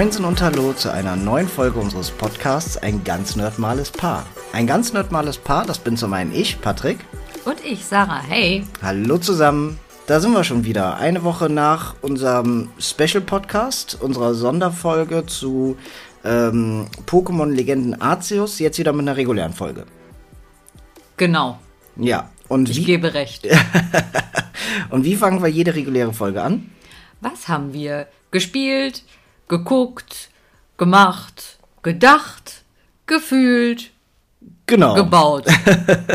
Moinsen und Hallo zu einer neuen Folge unseres Podcasts Ein ganz nerdmales Paar. Ein ganz nerdmales Paar, das bin zum einen ich, Patrick. Und ich, Sarah. Hey. Hallo zusammen. Da sind wir schon wieder. Eine Woche nach unserem Special-Podcast, unserer Sonderfolge zu ähm, Pokémon-Legenden Arceus, jetzt wieder mit einer regulären Folge. Genau. Ja. Und Ich wie, gebe recht. und wie fangen wir jede reguläre Folge an? Was haben wir gespielt, geguckt, gemacht, gedacht, gefühlt, Genau. gebaut?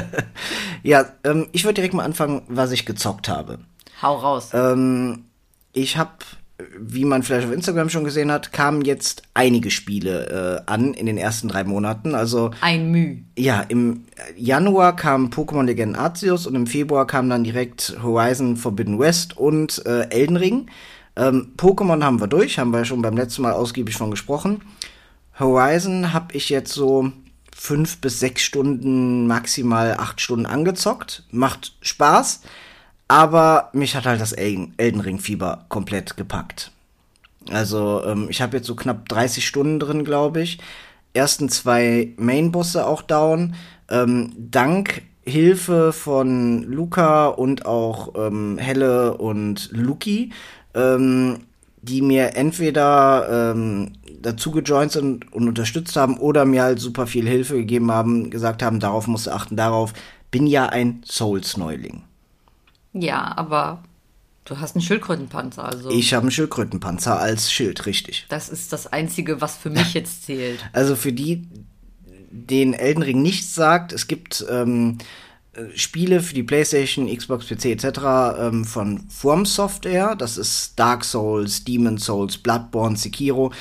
ja, ähm, ich würde direkt mal anfangen, was ich gezockt habe. Hau raus. Ähm, ich habe, wie man vielleicht auf Instagram schon gesehen hat, kamen jetzt einige Spiele äh, an in den ersten drei Monaten. Also Ein Müh. ja, im Januar kam Pokémon Legenden Arceus und im Februar kam dann direkt Horizon Forbidden West und äh, Elden Ring. Ähm, Pokémon haben wir durch, haben wir schon beim letzten Mal ausgiebig von gesprochen. Horizon habe ich jetzt so fünf bis sechs Stunden, maximal acht Stunden angezockt. Macht Spaß, aber mich hat halt das Elden, Elden Ring Fieber komplett gepackt. Also ähm, ich habe jetzt so knapp 30 Stunden drin, glaube ich. Ersten zwei Main-Bosse auch down. Ähm, dank Hilfe von Luca und auch ähm, Helle und Luki, ähm, die mir entweder ähm, dazu gejoint sind und unterstützt haben oder mir halt super viel Hilfe gegeben haben, gesagt haben, darauf musst du achten, darauf. Bin ja ein Souls-Neuling. Ja, aber du hast einen Schildkrötenpanzer, also. Ich habe einen Schildkrötenpanzer als Schild, richtig. Das ist das Einzige, was für mich jetzt zählt. Also für die, den Elden Ring nichts sagt, es gibt ähm, äh, Spiele für die PlayStation, Xbox, PC etc. Ähm, von From Software. Das ist Dark Souls, Demon Souls, Bloodborne, Sekiro.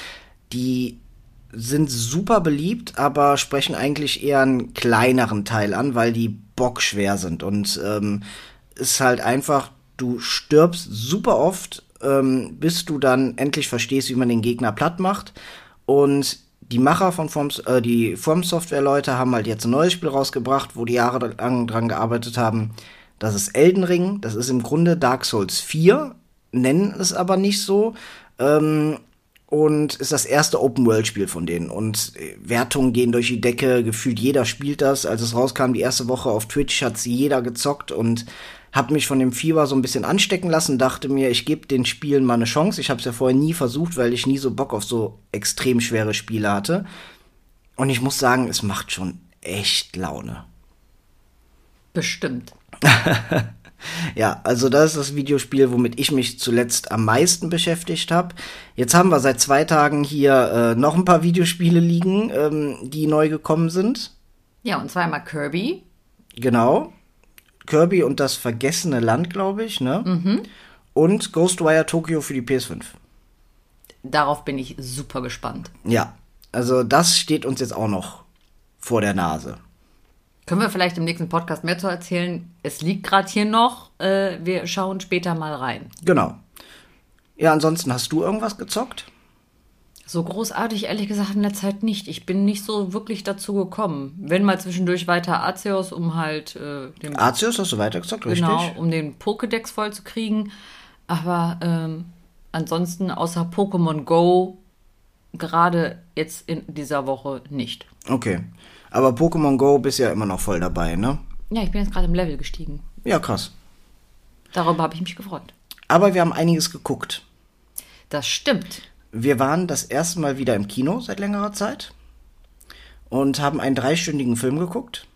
Die sind super beliebt, aber sprechen eigentlich eher einen kleineren Teil an, weil die bockschwer sind. Und ähm, ist halt einfach, du stirbst super oft, ähm, bis du dann endlich verstehst, wie man den Gegner platt macht. Und die Macher von Forms, äh, die From Software Leute haben halt jetzt ein neues Spiel rausgebracht, wo die jahrelang dran gearbeitet haben. Das ist Elden Ring. Das ist im Grunde Dark Souls 4, nennen es aber nicht so. Ähm, und ist das erste Open-World-Spiel von denen. Und äh, Wertungen gehen durch die Decke, gefühlt jeder spielt das. Als es rauskam, die erste Woche auf Twitch, hat sie jeder gezockt und hab mich von dem Fieber so ein bisschen anstecken lassen, dachte mir, ich gebe den Spielen mal eine Chance. Ich habe es ja vorher nie versucht, weil ich nie so Bock auf so extrem schwere Spiele hatte. Und ich muss sagen, es macht schon echt Laune. Bestimmt. Ja, also das ist das Videospiel, womit ich mich zuletzt am meisten beschäftigt habe. Jetzt haben wir seit zwei Tagen hier äh, noch ein paar Videospiele liegen, ähm, die neu gekommen sind. Ja, und zweimal Kirby. Genau. Kirby und das vergessene Land, glaube ich, ne? Und Ghostwire Tokyo für die PS5. Darauf bin ich super gespannt. Ja, also das steht uns jetzt auch noch vor der Nase. Können wir vielleicht im nächsten Podcast mehr zu erzählen? Es liegt gerade hier noch. Äh, wir schauen später mal rein. Genau. Ja, ansonsten hast du irgendwas gezockt? So großartig, ehrlich gesagt, in der Zeit nicht. Ich bin nicht so wirklich dazu gekommen. Wenn mal zwischendurch weiter Arceus, um halt äh, den, Arceus hast du weitergezockt, genau, richtig? um den Pokédex voll zu kriegen. Aber ähm, ansonsten außer Pokémon Go gerade jetzt in dieser Woche nicht. Okay. Aber Pokémon Go bist ja immer noch voll dabei, ne? Ja, ich bin jetzt gerade im Level gestiegen. Ja, krass. Darüber habe ich mich gefreut. Aber wir haben einiges geguckt. Das stimmt. Wir waren das erste Mal wieder im Kino seit längerer Zeit und haben einen dreistündigen Film geguckt.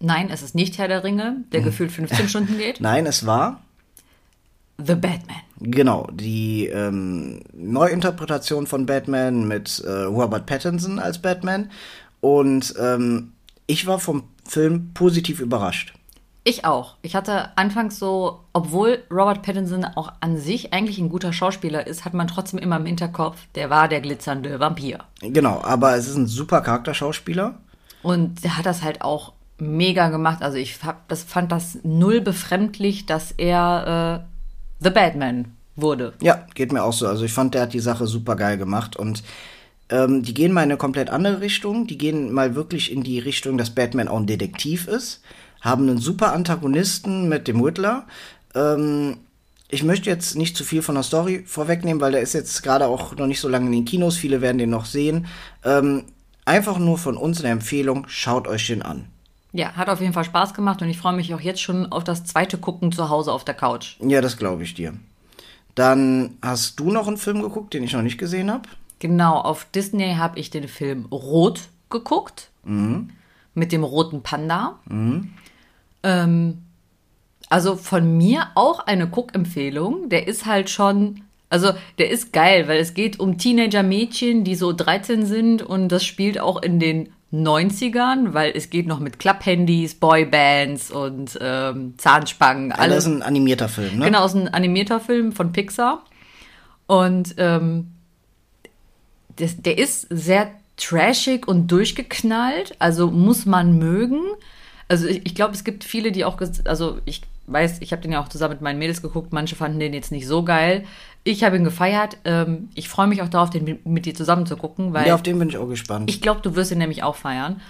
Nein, es ist nicht Herr der Ringe, der gefühlt 15 Stunden geht. Nein, es war The Batman. genau die ähm, Neuinterpretation von Batman mit äh, Robert Pattinson als Batman. Und ähm, ich war vom Film positiv überrascht. Ich auch. Ich hatte anfangs so, obwohl Robert Pattinson auch an sich eigentlich ein guter Schauspieler ist, hat man trotzdem immer im Hinterkopf, der war der glitzernde Vampir. Genau, aber es ist ein super Charakterschauspieler. Und der hat das halt auch mega gemacht. Also ich hab, das, fand das null befremdlich, dass er äh, The Batman wurde. Ja, geht mir auch so. Also ich fand, der hat die Sache super geil gemacht und ähm, die gehen mal in eine komplett andere Richtung. Die gehen mal wirklich in die Richtung, dass Batman auch ein Detektiv ist, haben einen super Antagonisten mit dem Riddler, ähm, ich möchte jetzt nicht zu viel von der Story vorwegnehmen, weil der ist jetzt gerade auch noch nicht so lange in den Kinos. Viele werden den noch sehen. Ähm, einfach nur von uns eine Empfehlung, schaut euch den an. Ja, hat auf jeden Fall Spaß gemacht und ich freue mich auch jetzt schon auf das zweite Gucken zu Hause auf der Couch. Ja, das glaube ich dir. Dann hast du noch einen Film geguckt, den ich noch nicht gesehen habe. Genau, auf Disney habe ich den Film Rot geguckt. Mit dem roten Panda. Ähm, also von mir auch eine Guckempfehlung. Der ist halt schon, also der ist geil, weil es geht um Teenager-Mädchen, die so 13 sind und das spielt auch in den 90ern, weil es geht noch mit Klapphandys, Boybands und ähm, Zahnspangen. Alles das ist ein animierter Film, ne? Genau, ist ein animierter Film von Pixar. Und ähm, das, der ist sehr trashig und durchgeknallt, also muss man mögen. Also ich, ich glaube, es gibt viele, die auch, also ich weiß, ich habe den ja auch zusammen mit meinen Mädels geguckt, manche fanden den jetzt nicht so geil. Ich habe ihn gefeiert. Ähm, ich freue mich auch darauf, den mit, mit dir zusammen zu gucken, weil Ja, auf den bin ich auch gespannt. ich glaube, du wirst ihn nämlich auch feiern.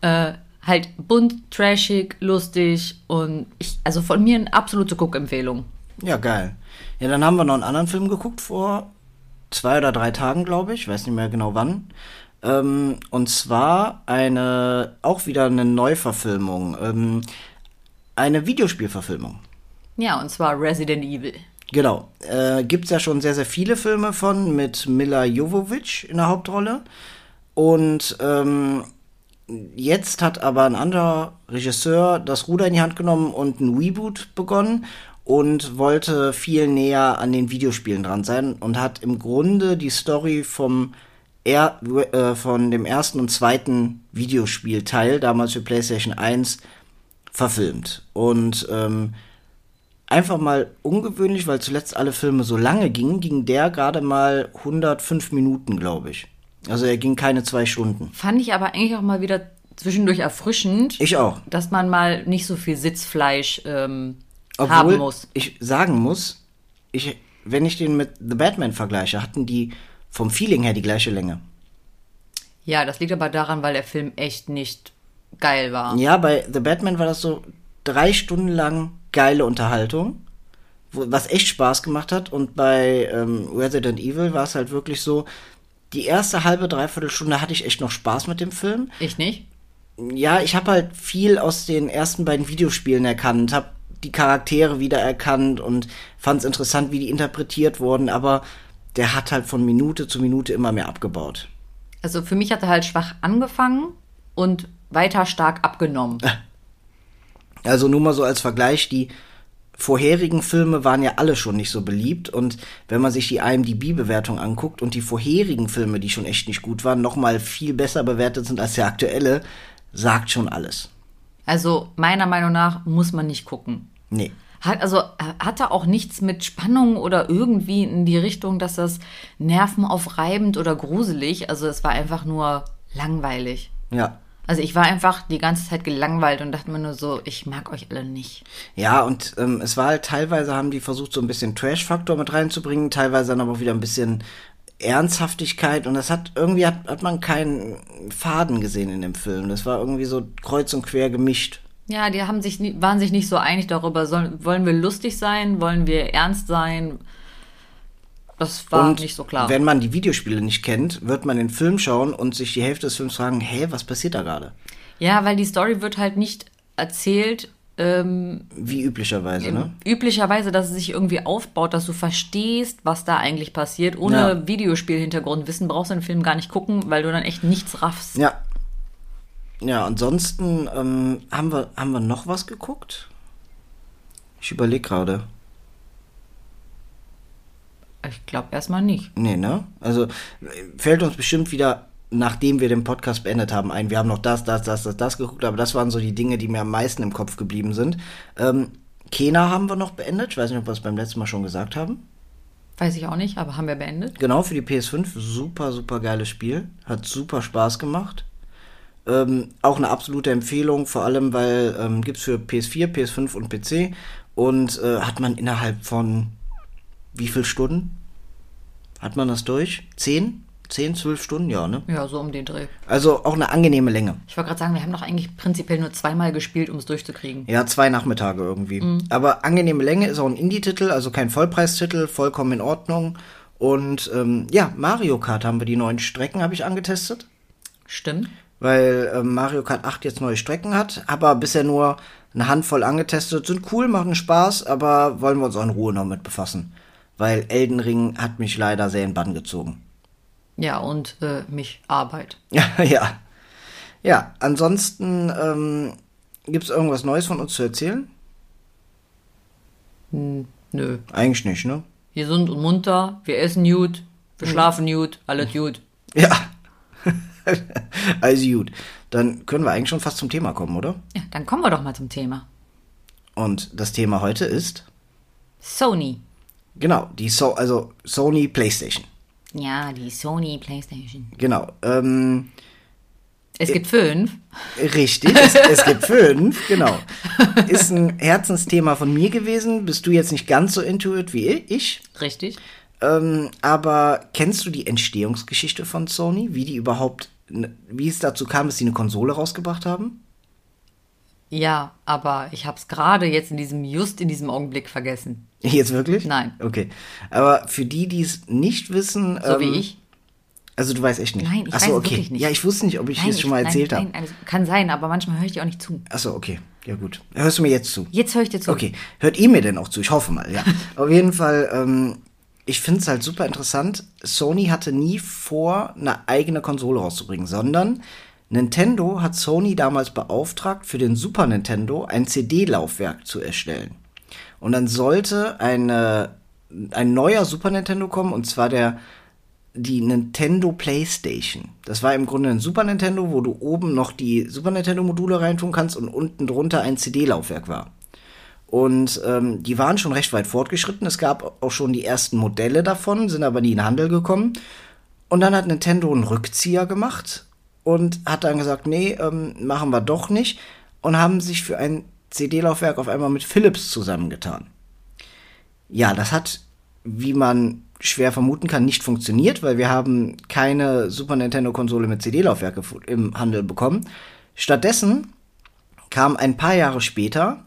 Äh, halt bunt, trashig, lustig und ich, also von mir eine absolute Guckempfehlung. Ja, geil. Ja, dann haben wir noch einen anderen Film geguckt vor zwei oder drei Tagen, glaube ich. Weiß nicht mehr genau wann. Ähm, und zwar eine, auch wieder eine Neuverfilmung. Ähm, eine Videospielverfilmung. Ja, und zwar Resident Evil. Genau. Äh, gibt's ja schon sehr, sehr viele Filme von mit Mila Jovovich in der Hauptrolle. Und ähm, jetzt hat aber ein anderer Regisseur das Ruder in die Hand genommen und ein Reboot begonnen und wollte viel näher an den Videospielen dran sein und hat im Grunde die Story vom er, äh, von dem ersten und zweiten Videospielteil, damals für PlayStation 1, verfilmt. Und ähm, einfach mal ungewöhnlich, weil zuletzt alle Filme so lange gingen, ging der gerade mal 105 Minuten, glaube ich. Also er ging keine zwei Stunden. Fand ich aber eigentlich auch mal wieder zwischendurch erfrischend, Ich auch. dass man mal nicht so viel Sitzfleisch ähm, Obwohl haben muss. ich sagen muss, ich, wenn ich den mit The Batman vergleiche, hatten die vom Feeling her die gleiche Länge. Ja, das liegt aber daran, weil der Film echt nicht geil war. Ja, bei The Batman war das so drei Stunden lang geile Unterhaltung, was echt Spaß gemacht hat. Und bei ähm, Resident Evil war es halt wirklich so, die erste halbe, dreiviertel Stunde hatte ich echt noch Spaß mit dem Film. Ich nicht? Ja, ich habe halt viel aus den ersten beiden Videospielen erkannt, habe die Charaktere wieder erkannt und fand es interessant, wie die interpretiert wurden, aber der hat halt von Minute zu Minute immer mehr abgebaut. Also für mich hat er halt schwach angefangen und weiter stark abgenommen. Also nur mal so als Vergleich, die vorherigen Filme waren ja alle schon nicht so beliebt und wenn man sich die IMDb-Bewertung anguckt und die vorherigen Filme, die schon echt nicht gut waren, noch mal viel besser bewertet sind als der aktuelle, sagt schon alles. Also meiner Meinung nach muss man nicht gucken. Nee. Hat also hatte auch nichts mit Spannung oder irgendwie in die Richtung, dass das nervenaufreibend oder gruselig. Also es war einfach nur langweilig. Ja. Also ich war einfach die ganze Zeit gelangweilt und dachte mir nur so, ich mag euch alle nicht. Ja, und ähm, es war halt teilweise haben die versucht, so ein bisschen Trash-Faktor mit reinzubringen, teilweise dann aber auch wieder ein bisschen Ernsthaftigkeit und das hat irgendwie hat, hat man keinen Faden gesehen in dem Film. Das war irgendwie so kreuz und quer gemischt. Ja, die haben sich waren sich nicht so einig darüber, sollen, wollen wir lustig sein, wollen wir ernst sein. Das war und nicht so klar. wenn man die Videospiele nicht kennt, wird man den Film schauen und sich die Hälfte des Films fragen, hä, was passiert da gerade? ja, weil die Story wird halt nicht erzählt, ähm, Wie üblicherweise, ne? üblicherweise, dass es sich irgendwie aufbaut, dass du verstehst, was da eigentlich passiert. Ohne Ja. Videospiel-Hintergrundwissen brauchst du den Film gar nicht gucken, weil du dann echt nichts raffst. Ja. Ja, ansonsten ähm, haben wir haben wir noch was geguckt? Ich überlege gerade. Ich glaube erstmal nicht. Nee, ne? Also fällt uns bestimmt wieder, nachdem wir den Podcast beendet haben, ein. Wir haben noch das, das, das, das, das geguckt, aber das waren so die Dinge, die mir am meisten im Kopf geblieben sind. Ähm, Kena haben wir noch beendet. Ich weiß nicht, ob wir es beim letzten Mal schon gesagt haben. Weiß ich auch nicht, aber haben wir beendet. Genau, für die PS5. Super, super geiles Spiel. Hat super Spaß gemacht. Ähm, auch eine absolute Empfehlung, vor allem, weil ähm, gibt's für PS4, PS5 und PC. Und äh, hat man innerhalb von wie viel Stunden? Hat man das durch? Zehn? 10, 12 Stunden, ja, ne? Ja, so um den Dreh. Also auch eine angenehme Länge. Ich wollte gerade sagen, wir haben doch eigentlich prinzipiell nur zweimal gespielt, um es durchzukriegen. Ja, zwei Nachmittage irgendwie. Aber angenehme Länge ist auch ein Indie-Titel, also kein Vollpreistitel, vollkommen in Ordnung. Und ähm, ja, Mario Kart haben wir die neuen Strecken, habe ich angetestet. Stimmt. Weil ähm, Mario Kart 8 jetzt neue Strecken hat, aber bisher nur eine Handvoll angetestet. Sind cool, machen Spaß, aber wollen wir uns auch in Ruhe noch mit befassen. Weil Elden Ring hat mich leider sehr in Bann gezogen. Ja, und äh, mich Arbeit. Ja, ja. Ja, ansonsten ähm, gibt es irgendwas Neues von uns zu erzählen? Nö. Eigentlich nicht, ne? Gesund und munter, wir essen gut, wir schlafen gut, alles gut. Ja. also gut. Dann können wir eigentlich schon fast zum Thema kommen, oder? Ja, dann kommen wir doch mal zum Thema. Und das Thema heute ist, Sony. genau, die so also Sony PlayStation. Ja, die Sony PlayStation. Genau. Ähm, Es gibt fünf. richtig, es, es gibt fünf, genau. Ist ein Herzensthema von mir gewesen. Bist du jetzt nicht ganz so intuit wie ich? Richtig. Ähm, aber kennst du die Entstehungsgeschichte von Sony? Wie die überhaupt, wie es dazu kam, dass sie eine Konsole rausgebracht haben? Ja, aber ich hab's gerade jetzt in diesem, just in diesem Augenblick vergessen. Jetzt wirklich? Nein. Okay. Aber für die, die es nicht wissen. So ähm, wie ich. Also du weißt echt nicht. Nein, ich Ach weiß es okay. wirklich nicht. Ja, ich wusste nicht, ob ich Nein, es schon mal ich- erzählt habe. Also, kann sein, aber manchmal höre ich dir auch nicht zu. Achso, okay. Ja, gut. Hörst du mir jetzt zu? Jetzt höre ich dir zu. Okay. Hört ihr mir denn auch zu? Ich hoffe mal, ja. Auf jeden Fall, ähm, ich finde es halt super interessant. Sony hatte nie vor, eine eigene Konsole rauszubringen, sondern Nintendo hat Sony damals beauftragt, für den Super Nintendo ein CD-Laufwerk zu erstellen. Und dann sollte eine, ein neuer Super Nintendo kommen, und zwar der die Nintendo PlayStation. Das war im Grunde ein Super Nintendo, wo du oben noch die Super Nintendo Module reintun kannst und unten drunter ein CD-Laufwerk war. Und ähm, die waren schon recht weit fortgeschritten. Es gab auch schon die ersten Modelle davon, sind aber nie in den Handel gekommen. Und dann hat Nintendo einen Rückzieher gemacht und hat dann gesagt, nee, ähm, machen wir doch nicht. Und haben sich für ein CD-Laufwerk auf einmal mit Philips zusammengetan. Ja, das hat, wie man schwer vermuten kann, nicht funktioniert, weil wir haben keine Super Nintendo-Konsole mit CD-Laufwerk im Handel bekommen. Stattdessen kam ein paar Jahre später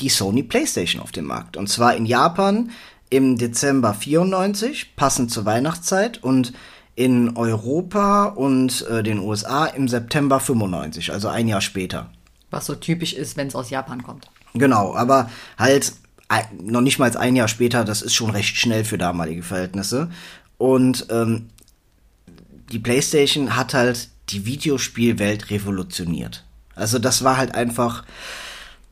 die Sony PlayStation auf den Markt. Und zwar in Japan im Dezember 94, passend zur Weihnachtszeit, und in Europa und äh, den USA im September 95, also ein Jahr später. Was so typisch ist, wenn es aus Japan kommt. Genau, aber halt noch nicht mal ein Jahr später, das ist schon recht schnell für damalige Verhältnisse. Und ähm, die PlayStation hat halt die Videospielwelt revolutioniert. Also das war halt einfach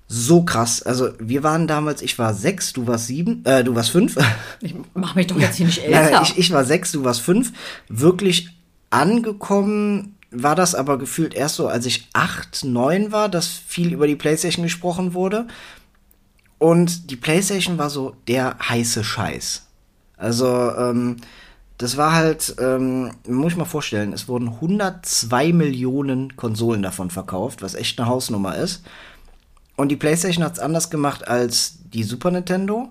so krass. Also wir waren damals, ich war sechs, du warst sieben, äh, du warst fünf. Ich mach mich doch jetzt hier nicht älter. nein, ich, ich war sechs, du warst fünf. Wirklich angekommen war das aber gefühlt erst so, als ich acht, neun war, dass viel über die PlayStation gesprochen wurde. Und die PlayStation war so der heiße Scheiß. Also, ähm, das war halt, ähm, muss ich mal vorstellen, es wurden 102 Millionen Konsolen davon verkauft, was echt eine Hausnummer ist. Und die PlayStation hat es anders gemacht als die Super Nintendo.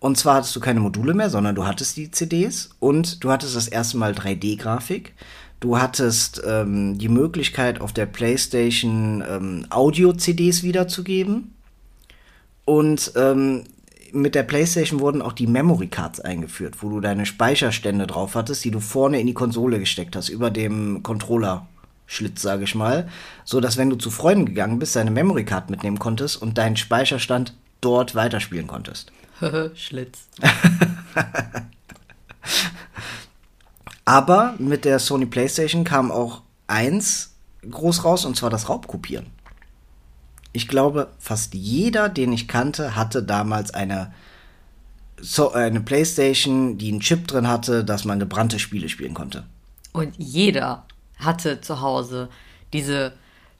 Und zwar hattest du keine Module mehr, sondern du hattest die CDs und du hattest das erste Mal 3D-Grafik. Du hattest ähm, die Möglichkeit, auf der PlayStation ähm, Audio-CDs wiederzugeben. Und ähm, mit der PlayStation wurden auch die Memory Cards eingeführt, wo du deine Speicherstände drauf hattest, die du vorne in die Konsole gesteckt hast, über dem Controller-Schlitz, sage ich mal, so dass wenn du zu Freunden gegangen bist, deine Memory Card mitnehmen konntest und deinen Speicherstand dort weiterspielen konntest. Schlitz. Aber mit der Sony PlayStation kam auch eins groß raus, und zwar das Raubkopieren. Ich glaube, fast jeder, den ich kannte, hatte damals eine, so, eine PlayStation, die einen Chip drin hatte, dass man gebrannte Spiele spielen konnte. Und jeder hatte zu Hause diese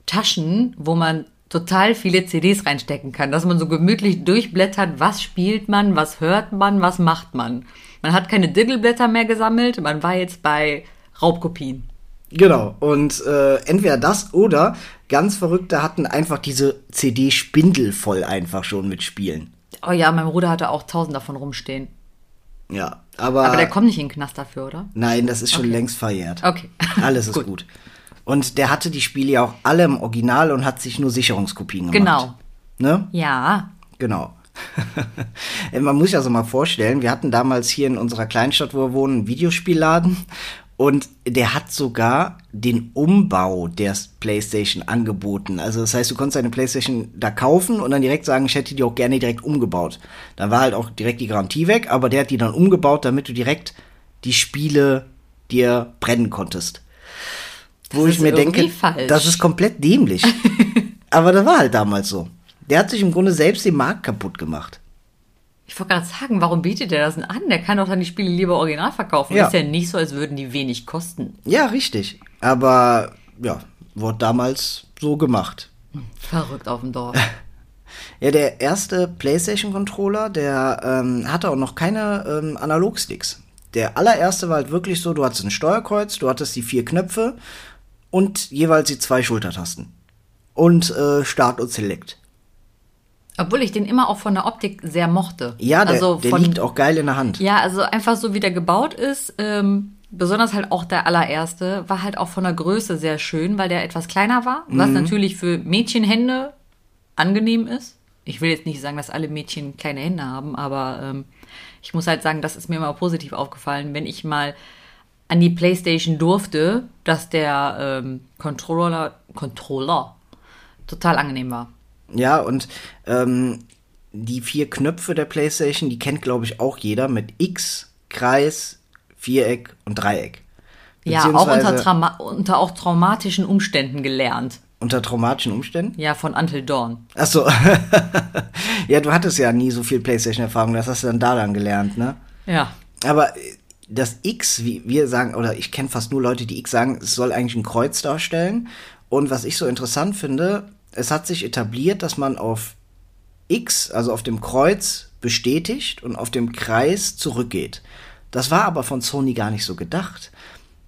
Taschen, wo man total viele CDs reinstecken kann, dass man so gemütlich durchblättert, was spielt man, was hört man, was macht man. Man hat keine Diggelblätter mehr gesammelt, man war jetzt bei Raubkopien. Genau, und äh, entweder das oder ganz Verrückte hatten einfach diese CD-Spindel voll einfach schon mit Spielen. Oh ja, mein Bruder hatte auch tausend davon rumstehen. Ja, aber. Aber der kommt nicht in den Knast dafür, oder? Nein, das ist schon längst verjährt. Okay. Alles ist Gut. gut. Und der hatte die Spiele ja auch alle im Original und hat sich nur Sicherungskopien gemacht. Genau. Ne? Ja. Genau. Man muss sich also mal vorstellen, wir hatten damals hier in unserer Kleinstadt, wo wir wohnen, einen Videospielladen und der hat sogar den Umbau der Playstation angeboten. Also das heißt, du konntest deine Playstation da kaufen und dann direkt sagen, ich hätte die auch gerne direkt umgebaut. Da war halt auch direkt die Garantie weg, aber der hat die dann umgebaut, damit du direkt die Spiele dir brennen konntest. Wo Das ich ist mir denke, falsch. das ist komplett dämlich. aber das war halt damals so. Der hat sich im Grunde selbst den Markt kaputt gemacht. Ich wollte gerade sagen, warum bietet der das denn an? Der kann doch dann die Spiele lieber original verkaufen. Ja. Ist ja nicht so, als würden die wenig kosten. Ja, richtig. Aber ja, wurde damals so gemacht. Verrückt auf dem Dorf. Ja, der erste PlayStation-Controller, der ähm, hatte auch noch keine ähm, Analogsticks. Der allererste war halt wirklich so, du hattest ein Steuerkreuz, du hattest die vier Knöpfe und jeweils die zwei Schultertasten. Und äh, Start und Select. Obwohl ich den immer auch von der Optik sehr mochte. Ja, der, also der von, liegt auch geil in der Hand. Ja, also einfach so wie der gebaut ist, ähm, besonders halt auch der allererste, war halt auch von der Größe sehr schön, weil der etwas kleiner war, Mhm. was natürlich für Mädchenhände angenehm ist. Ich will jetzt nicht sagen, dass alle Mädchen kleine Hände haben, aber ähm, ich muss halt sagen, das ist mir immer positiv aufgefallen, wenn ich mal an die Playstation durfte, dass der ähm, Controller, Controller total angenehm war. Ja, und ähm, die vier Knöpfe der PlayStation, die kennt, glaube ich, auch jeder mit X, Kreis, Viereck und Dreieck. Ja, auch unter, unter auch traumatischen Umständen gelernt. unter traumatischen Umständen. Ja, von Until Dawn. Ach so. ja, du hattest ja nie so viel PlayStation-Erfahrung, das hast du dann da dann gelernt, ne? Ja. Aber äh, das X, wie wir sagen, oder ich kenne fast nur Leute, die X sagen, es soll eigentlich ein Kreuz darstellen. Und was ich so interessant finde, es hat sich etabliert, dass man auf X, also auf dem Kreuz, bestätigt und auf dem Kreis zurückgeht. Das war aber von Sony gar nicht so gedacht,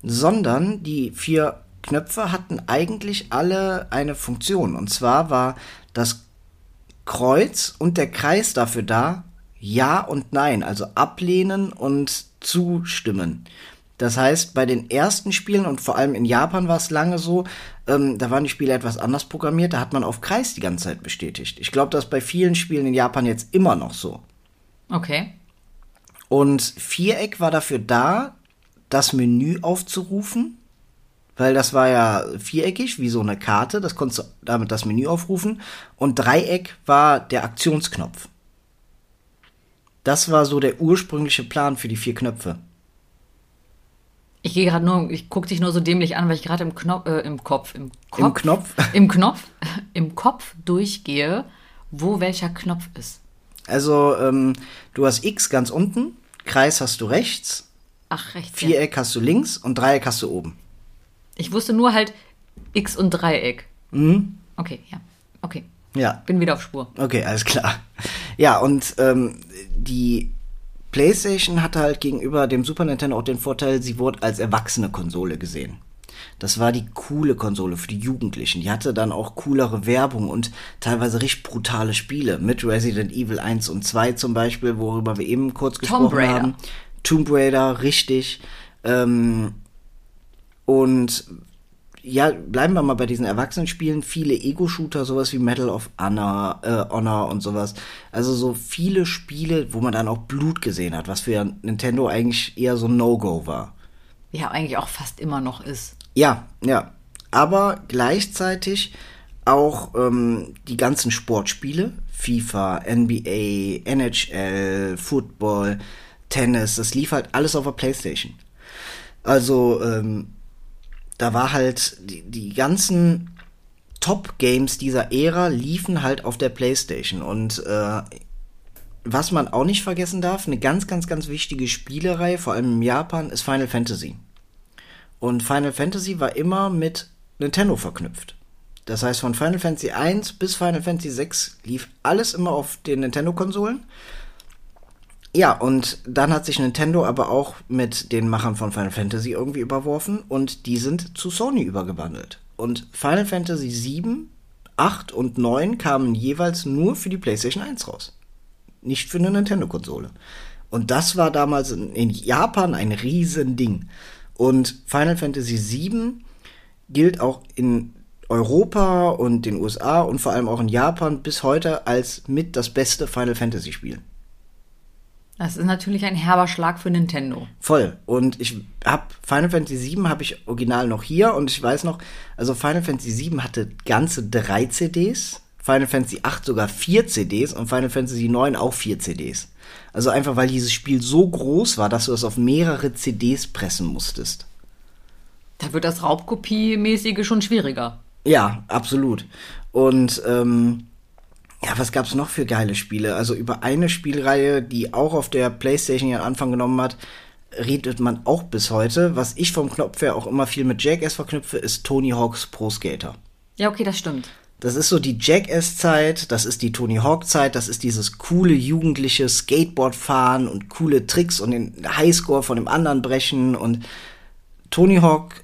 sondern die vier Knöpfe hatten eigentlich alle eine Funktion. Und zwar war das Kreuz und der Kreis dafür da, ja und nein, also ablehnen und zustimmen. Das heißt, bei den ersten Spielen und vor allem in Japan war es lange so, ähm, da waren die Spiele etwas anders programmiert, da hat man auf Kreis die ganze Zeit bestätigt. Ich glaube, das ist bei vielen Spielen in Japan jetzt immer noch so. Okay. Und Viereck war dafür da, das Menü aufzurufen, weil das war ja viereckig, wie so eine Karte, das konntest du damit das Menü aufrufen. Und Dreieck war der Aktionsknopf. Das war so der ursprüngliche Plan für die vier Knöpfe. Ich gehe gerade nur, ich gucke dich nur so dämlich an, weil ich gerade im Knopf, äh, im Kopf, im Kopf, Im Knopf? im Knopf, im Kopf durchgehe, wo welcher Knopf ist. Also, ähm, du hast X ganz unten, Kreis hast du rechts, Ach, rechts. Ja. Viereck hast du links und Dreieck hast du oben. Ich wusste nur halt X und Dreieck. Mhm. Okay, ja. Okay. Ja, Bin wieder auf Spur. Okay, alles klar. Ja, und ähm, die PlayStation hatte halt gegenüber dem Super Nintendo auch den Vorteil, sie wurde als erwachsene Konsole gesehen. Das war die coole Konsole für die Jugendlichen. Die hatte dann auch coolere Werbung und teilweise richtig brutale Spiele. Mit Resident Evil 1 und 2 zum Beispiel, worüber wir eben kurz gesprochen Raider. haben. Tomb Raider, richtig. Ähm, und ja, bleiben wir mal bei diesen Erwachsenenspielen. Viele Ego-Shooter, sowas wie Medal of Honor, äh, Honor und sowas. Also so viele Spiele, wo man dann auch Blut gesehen hat, was für Nintendo eigentlich eher so ein No-Go war. Ja, eigentlich auch fast immer noch ist. Ja, ja. Aber gleichzeitig auch ähm, die ganzen Sportspiele, FIFA, NBA, NHL, Football, Tennis, das lief halt alles auf der Playstation. Also, ähm, da war halt die, die ganzen Top-Games dieser Ära liefen halt auf der Playstation. Und äh, was man auch nicht vergessen darf, eine ganz, ganz, ganz wichtige Spielerei, vor allem in Japan, ist Final Fantasy. Und Final Fantasy war immer mit Nintendo verknüpft. Das heißt, von Final Fantasy 1 bis Final Fantasy 6 lief alles immer auf den Nintendo-Konsolen. Ja, und dann hat sich Nintendo aber auch mit den Machern von Final Fantasy irgendwie überworfen und die sind zu Sony übergewandelt. Und Final Fantasy 7, 8 und 9 kamen jeweils nur für die PlayStation 1 raus. Nicht für eine Nintendo-Konsole. Und das war damals in, Japan ein Riesending. Und Final Fantasy VII gilt auch in Europa und den USA und vor allem auch in Japan bis heute als mit das beste Final Fantasy Spiel. Das ist natürlich ein herber Schlag für Nintendo. Voll. Und ich habe Final Fantasy VII habe ich original noch hier und ich weiß noch, also Final Fantasy VII hatte ganze drei CDs, Final Fantasy VIII sogar vier CDs und Final Fantasy IX auch vier CDs. Also einfach, weil dieses Spiel so groß war, dass du es auf mehrere CDs pressen musstest. Da wird das Raubkopie-mäßige schon schwieriger. Ja, absolut. Und ähm, ja, was gab's noch für geile Spiele? Also über eine Spielreihe, die auch auf der PlayStation ihren Anfang genommen hat, redet man auch bis heute. Was ich vom Knopf her auch immer viel mit Jackass verknüpfe, ist Tony Hawks Pro Skater. Ja, okay, das stimmt. Das ist so die Jackass-Zeit, das ist die Tony Hawk-Zeit, das ist dieses coole jugendliche Skateboard-Fahren und coole Tricks und den Highscore von dem anderen brechen und Tony Hawk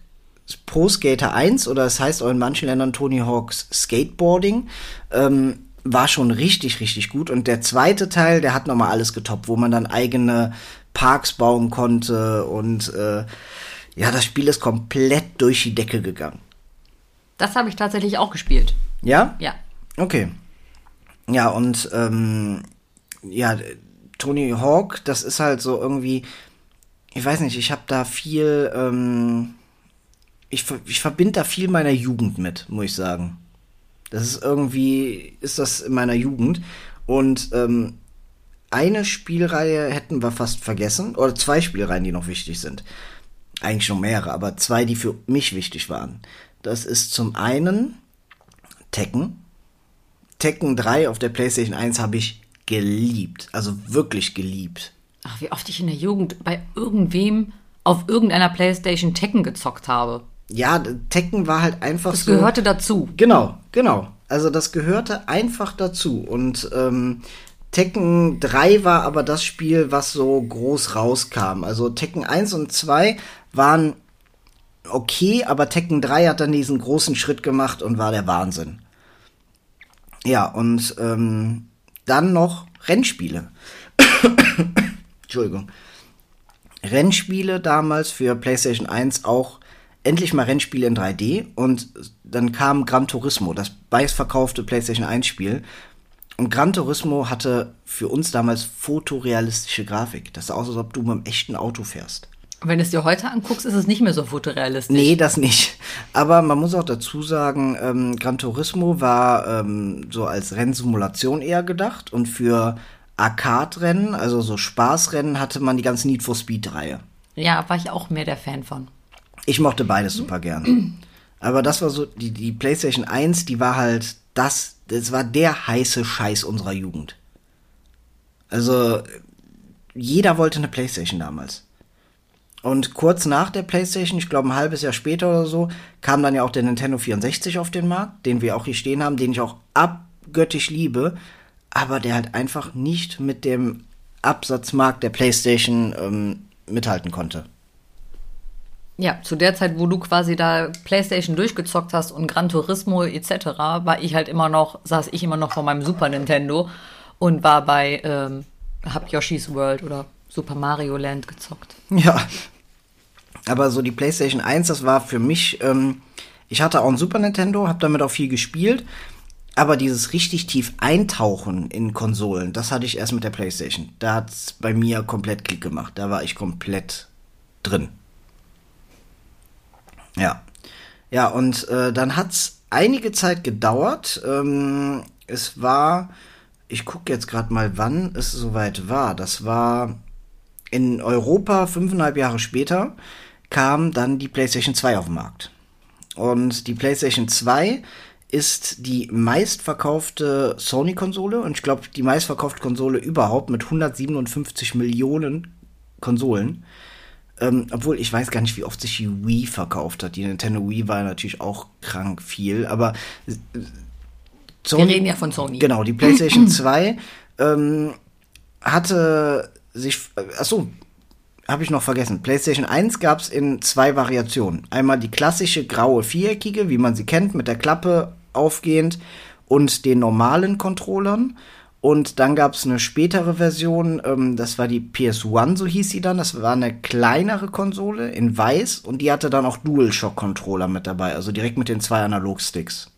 Pro Skater 1 oder es heißt auch in manchen Ländern Tony Hawks Skateboarding ähm, war schon richtig, richtig gut. Und der zweite Teil, der hat nochmal alles getoppt, wo man dann eigene Parks bauen konnte und äh, ja, das Spiel ist komplett durch die Decke gegangen. Das habe ich tatsächlich auch gespielt. Ja? Ja. Okay. Ja, und ähm, ja, Tony Hawk, das ist halt so irgendwie, ich weiß nicht, ich habe da viel, ähm, ich, ich verbinde da viel meiner Jugend mit, muss ich sagen. Das ist irgendwie, ist das in meiner Jugend. Und ähm, eine Spielreihe hätten wir fast vergessen, oder zwei Spielreihen, die noch wichtig sind. Eigentlich schon mehrere, aber zwei, die für mich wichtig waren. Das ist zum einen Tekken. Tekken 3 auf der PlayStation 1 habe ich geliebt. Also wirklich geliebt. Ach, wie oft ich in der Jugend bei irgendwem auf irgendeiner PlayStation Tekken gezockt habe. Ja, Tekken war halt einfach Das so. gehörte dazu. Genau, genau. Also das gehörte einfach dazu. Und ähm, Tekken 3 war aber das Spiel, was so groß rauskam. Also Tekken 1 und 2 waren okay, aber Tekken 3 hat dann diesen großen Schritt gemacht und war der Wahnsinn. Ja, und ähm, dann noch Rennspiele. Entschuldigung. Rennspiele damals für PlayStation 1 auch endlich mal Rennspiele in 3D und dann kam Gran Turismo, das meistverkaufte PlayStation 1 Spiel. Und Gran Turismo hatte für uns damals fotorealistische Grafik. Das sah aus, als ob du mit einem echten Auto fährst. Wenn du es dir heute anguckst, ist es nicht mehr so fotorealistisch. Nee, das nicht. Aber man muss auch dazu sagen, ähm, Gran Turismo war ähm, so als Rennsimulation eher gedacht und für Arcade-Rennen, also so Spaßrennen, hatte man die ganze Need for Speed-Reihe. Ja, war ich auch mehr der Fan von. Ich mochte beides super gern. Aber das war so, die, die PlayStation 1, die war halt das, das war der heiße Scheiß unserer Jugend. Also, jeder wollte eine PlayStation damals. Und kurz nach der PlayStation, ich glaube ein halbes Jahr später oder so, kam dann ja auch der Nintendo 64 auf den Markt, den wir auch hier stehen haben, den ich auch abgöttisch liebe, aber der halt einfach nicht mit dem Absatzmarkt der PlayStation ähm, mithalten konnte. Ja, zu der Zeit, wo du quasi da PlayStation durchgezockt hast und Gran Turismo etc., war ich halt immer noch, saß ich immer noch vor meinem Super Nintendo und war bei, ähm, hab Yoshi's World oder Super Mario Land gezockt. Ja. Aber so die PlayStation 1, das war für mich, ähm, ich hatte auch ein Super Nintendo, hab damit auch viel gespielt, aber dieses richtig tief Eintauchen in Konsolen, das hatte ich erst mit der PlayStation. Da hat's bei mir komplett Klick gemacht. Da war ich komplett drin. Ja. Ja, und äh, dann hat's einige Zeit gedauert. Ähm, es war, ich gucke jetzt gerade mal, wann es soweit war. Das war in Europa fünfeinhalb Jahre später kam dann die PlayStation 2 auf den Markt. Und die PlayStation 2 ist die meistverkaufte Sony-Konsole und ich glaube die meistverkaufte Konsole überhaupt mit 157 Millionen Konsolen. Ähm, obwohl ich weiß gar nicht, wie oft sich die Wii verkauft hat. Die Nintendo Wii war natürlich auch krank viel, aber äh, Wir reden ja von Sony. Genau, die PlayStation 2 ähm, hatte sich. Äh, achso, habe ich noch vergessen. PlayStation 1 gab es in zwei Variationen. Einmal die klassische graue viereckige, wie man sie kennt, mit der Klappe aufgehend und den normalen Controllern. Und dann gab es eine spätere Version, ähm, das war die PS1, so hieß sie dann. Das war eine kleinere Konsole in weiß und die hatte dann auch DualShock-Controller mit dabei, also direkt mit den zwei Analogsticks.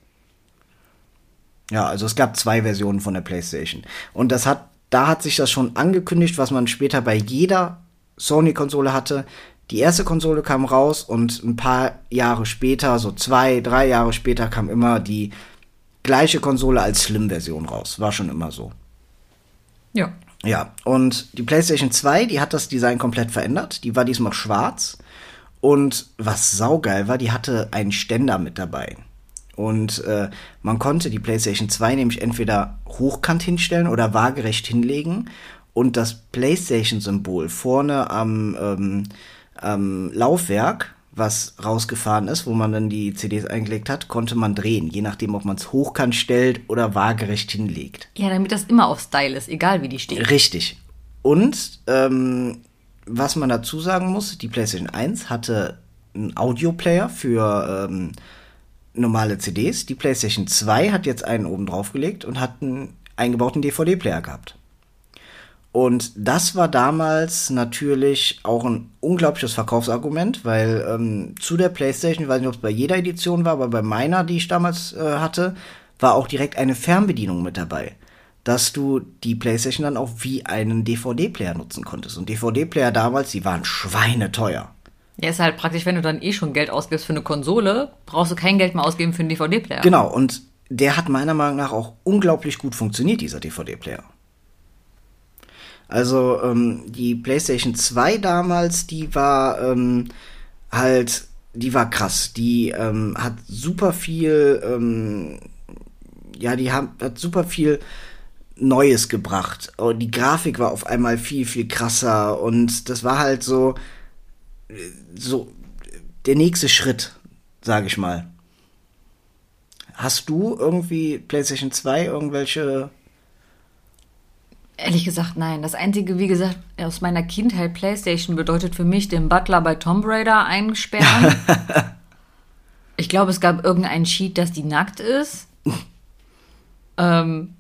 Ja, also es gab zwei Versionen von der PlayStation. Und das hat, da hat sich das schon angekündigt, was man später bei jeder Sony-Konsole hatte. Die erste Konsole kam raus und ein paar Jahre später, so zwei, drei Jahre später, kam immer die gleiche Konsole als Slim-Version raus. War schon immer so. Ja. Ja, und die PlayStation 2, die hat das Design komplett verändert. Die war diesmal schwarz. Und was saugeil war, die hatte einen Ständer mit dabei. Und äh, man konnte die PlayStation 2 nämlich entweder hochkant hinstellen oder waagerecht hinlegen. Und das PlayStation-Symbol vorne am, ähm, am Laufwerk, was rausgefahren ist, wo man dann die CDs eingelegt hat, konnte man drehen, je nachdem, ob man es hochkant stellt oder waagerecht hinlegt. Ja, damit das immer auf Style ist, egal wie die steht. Richtig. Und ähm, was man dazu sagen muss, die PlayStation 1 hatte einen Audioplayer für ähm, normale CDs. Die PlayStation 2 hat jetzt einen oben draufgelegt und hat einen eingebauten DVD-Player gehabt. Und das war damals natürlich auch ein unglaubliches Verkaufsargument, weil ähm, zu der PlayStation, ich weiß nicht, ob es bei jeder Edition war, aber bei meiner, die ich damals äh, hatte, war auch direkt eine Fernbedienung mit dabei. Dass du die PlayStation dann auch wie einen DVD-Player nutzen konntest. Und DVD-Player damals, die waren schweineteuer. Ja, ist halt praktisch, wenn du dann eh schon Geld ausgibst für eine Konsole, brauchst du kein Geld mehr ausgeben für einen DVD-Player. Genau, und der hat meiner Meinung nach auch unglaublich gut funktioniert, dieser DVD-Player. Also ähm, die PlayStation 2 damals, die war ähm, halt, die war krass. Die ähm, hat super viel, ähm, ja, die hat, hat super viel Neues gebracht. Und die Grafik war auf einmal viel, viel krasser und das war halt so, so der nächste Schritt, sage ich mal. Hast du irgendwie PlayStation 2 irgendwelche Ehrlich gesagt, nein. Das Einzige, wie gesagt, aus meiner Kindheit, PlayStation bedeutet für mich den Butler bei Tomb Raider einsperren. ich glaube, es gab irgendeinen Cheat, dass die nackt ist. ähm,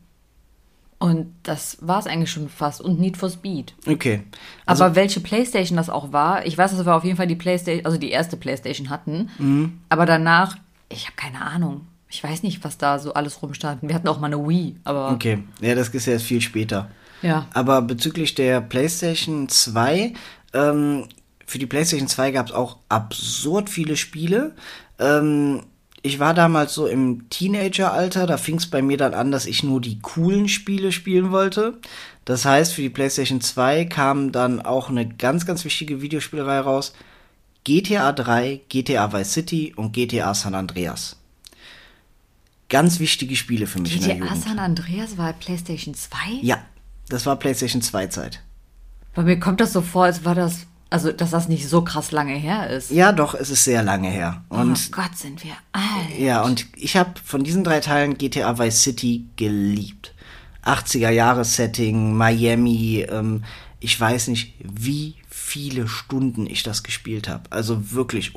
und das war es eigentlich schon fast. Und Need for Speed. Okay. Also Aber welche Playstation das auch war, ich weiß, dass wir auf jeden Fall die Playstation, also die erste Playstation hatten. Mhm. Aber danach, ich habe keine Ahnung. Ich weiß nicht, was da so alles rumstand. Wir hatten auch mal eine Wii, aber. Okay, ja, das ist ja erst viel später. Ja. Aber bezüglich der PlayStation 2, ähm, für die PlayStation 2 gab es auch absurd viele Spiele. Ähm, ich war damals so im Teenageralter, da fing es bei mir dann an, dass ich nur die coolen Spiele spielen wollte. Das heißt, für die PlayStation 2 kam dann auch eine ganz, ganz wichtige Videospielerei raus. GTA 3, GTA Vice City und GTA San Andreas. Ganz wichtige Spiele für mich GTA in der Jugend. San Andreas war PlayStation 2? Ja, das war PlayStation 2 Zeit. Bei mir kommt das so vor, als war das, also dass das nicht so krass lange her ist. Ja, doch, es ist sehr lange her. Und oh Gott, sind wir alt. Ja, und ich habe von diesen drei Teilen GTA Vice City geliebt. 80er Jahre Setting, Miami, ähm, ich weiß nicht, wie viele Stunden ich das gespielt habe. Also wirklich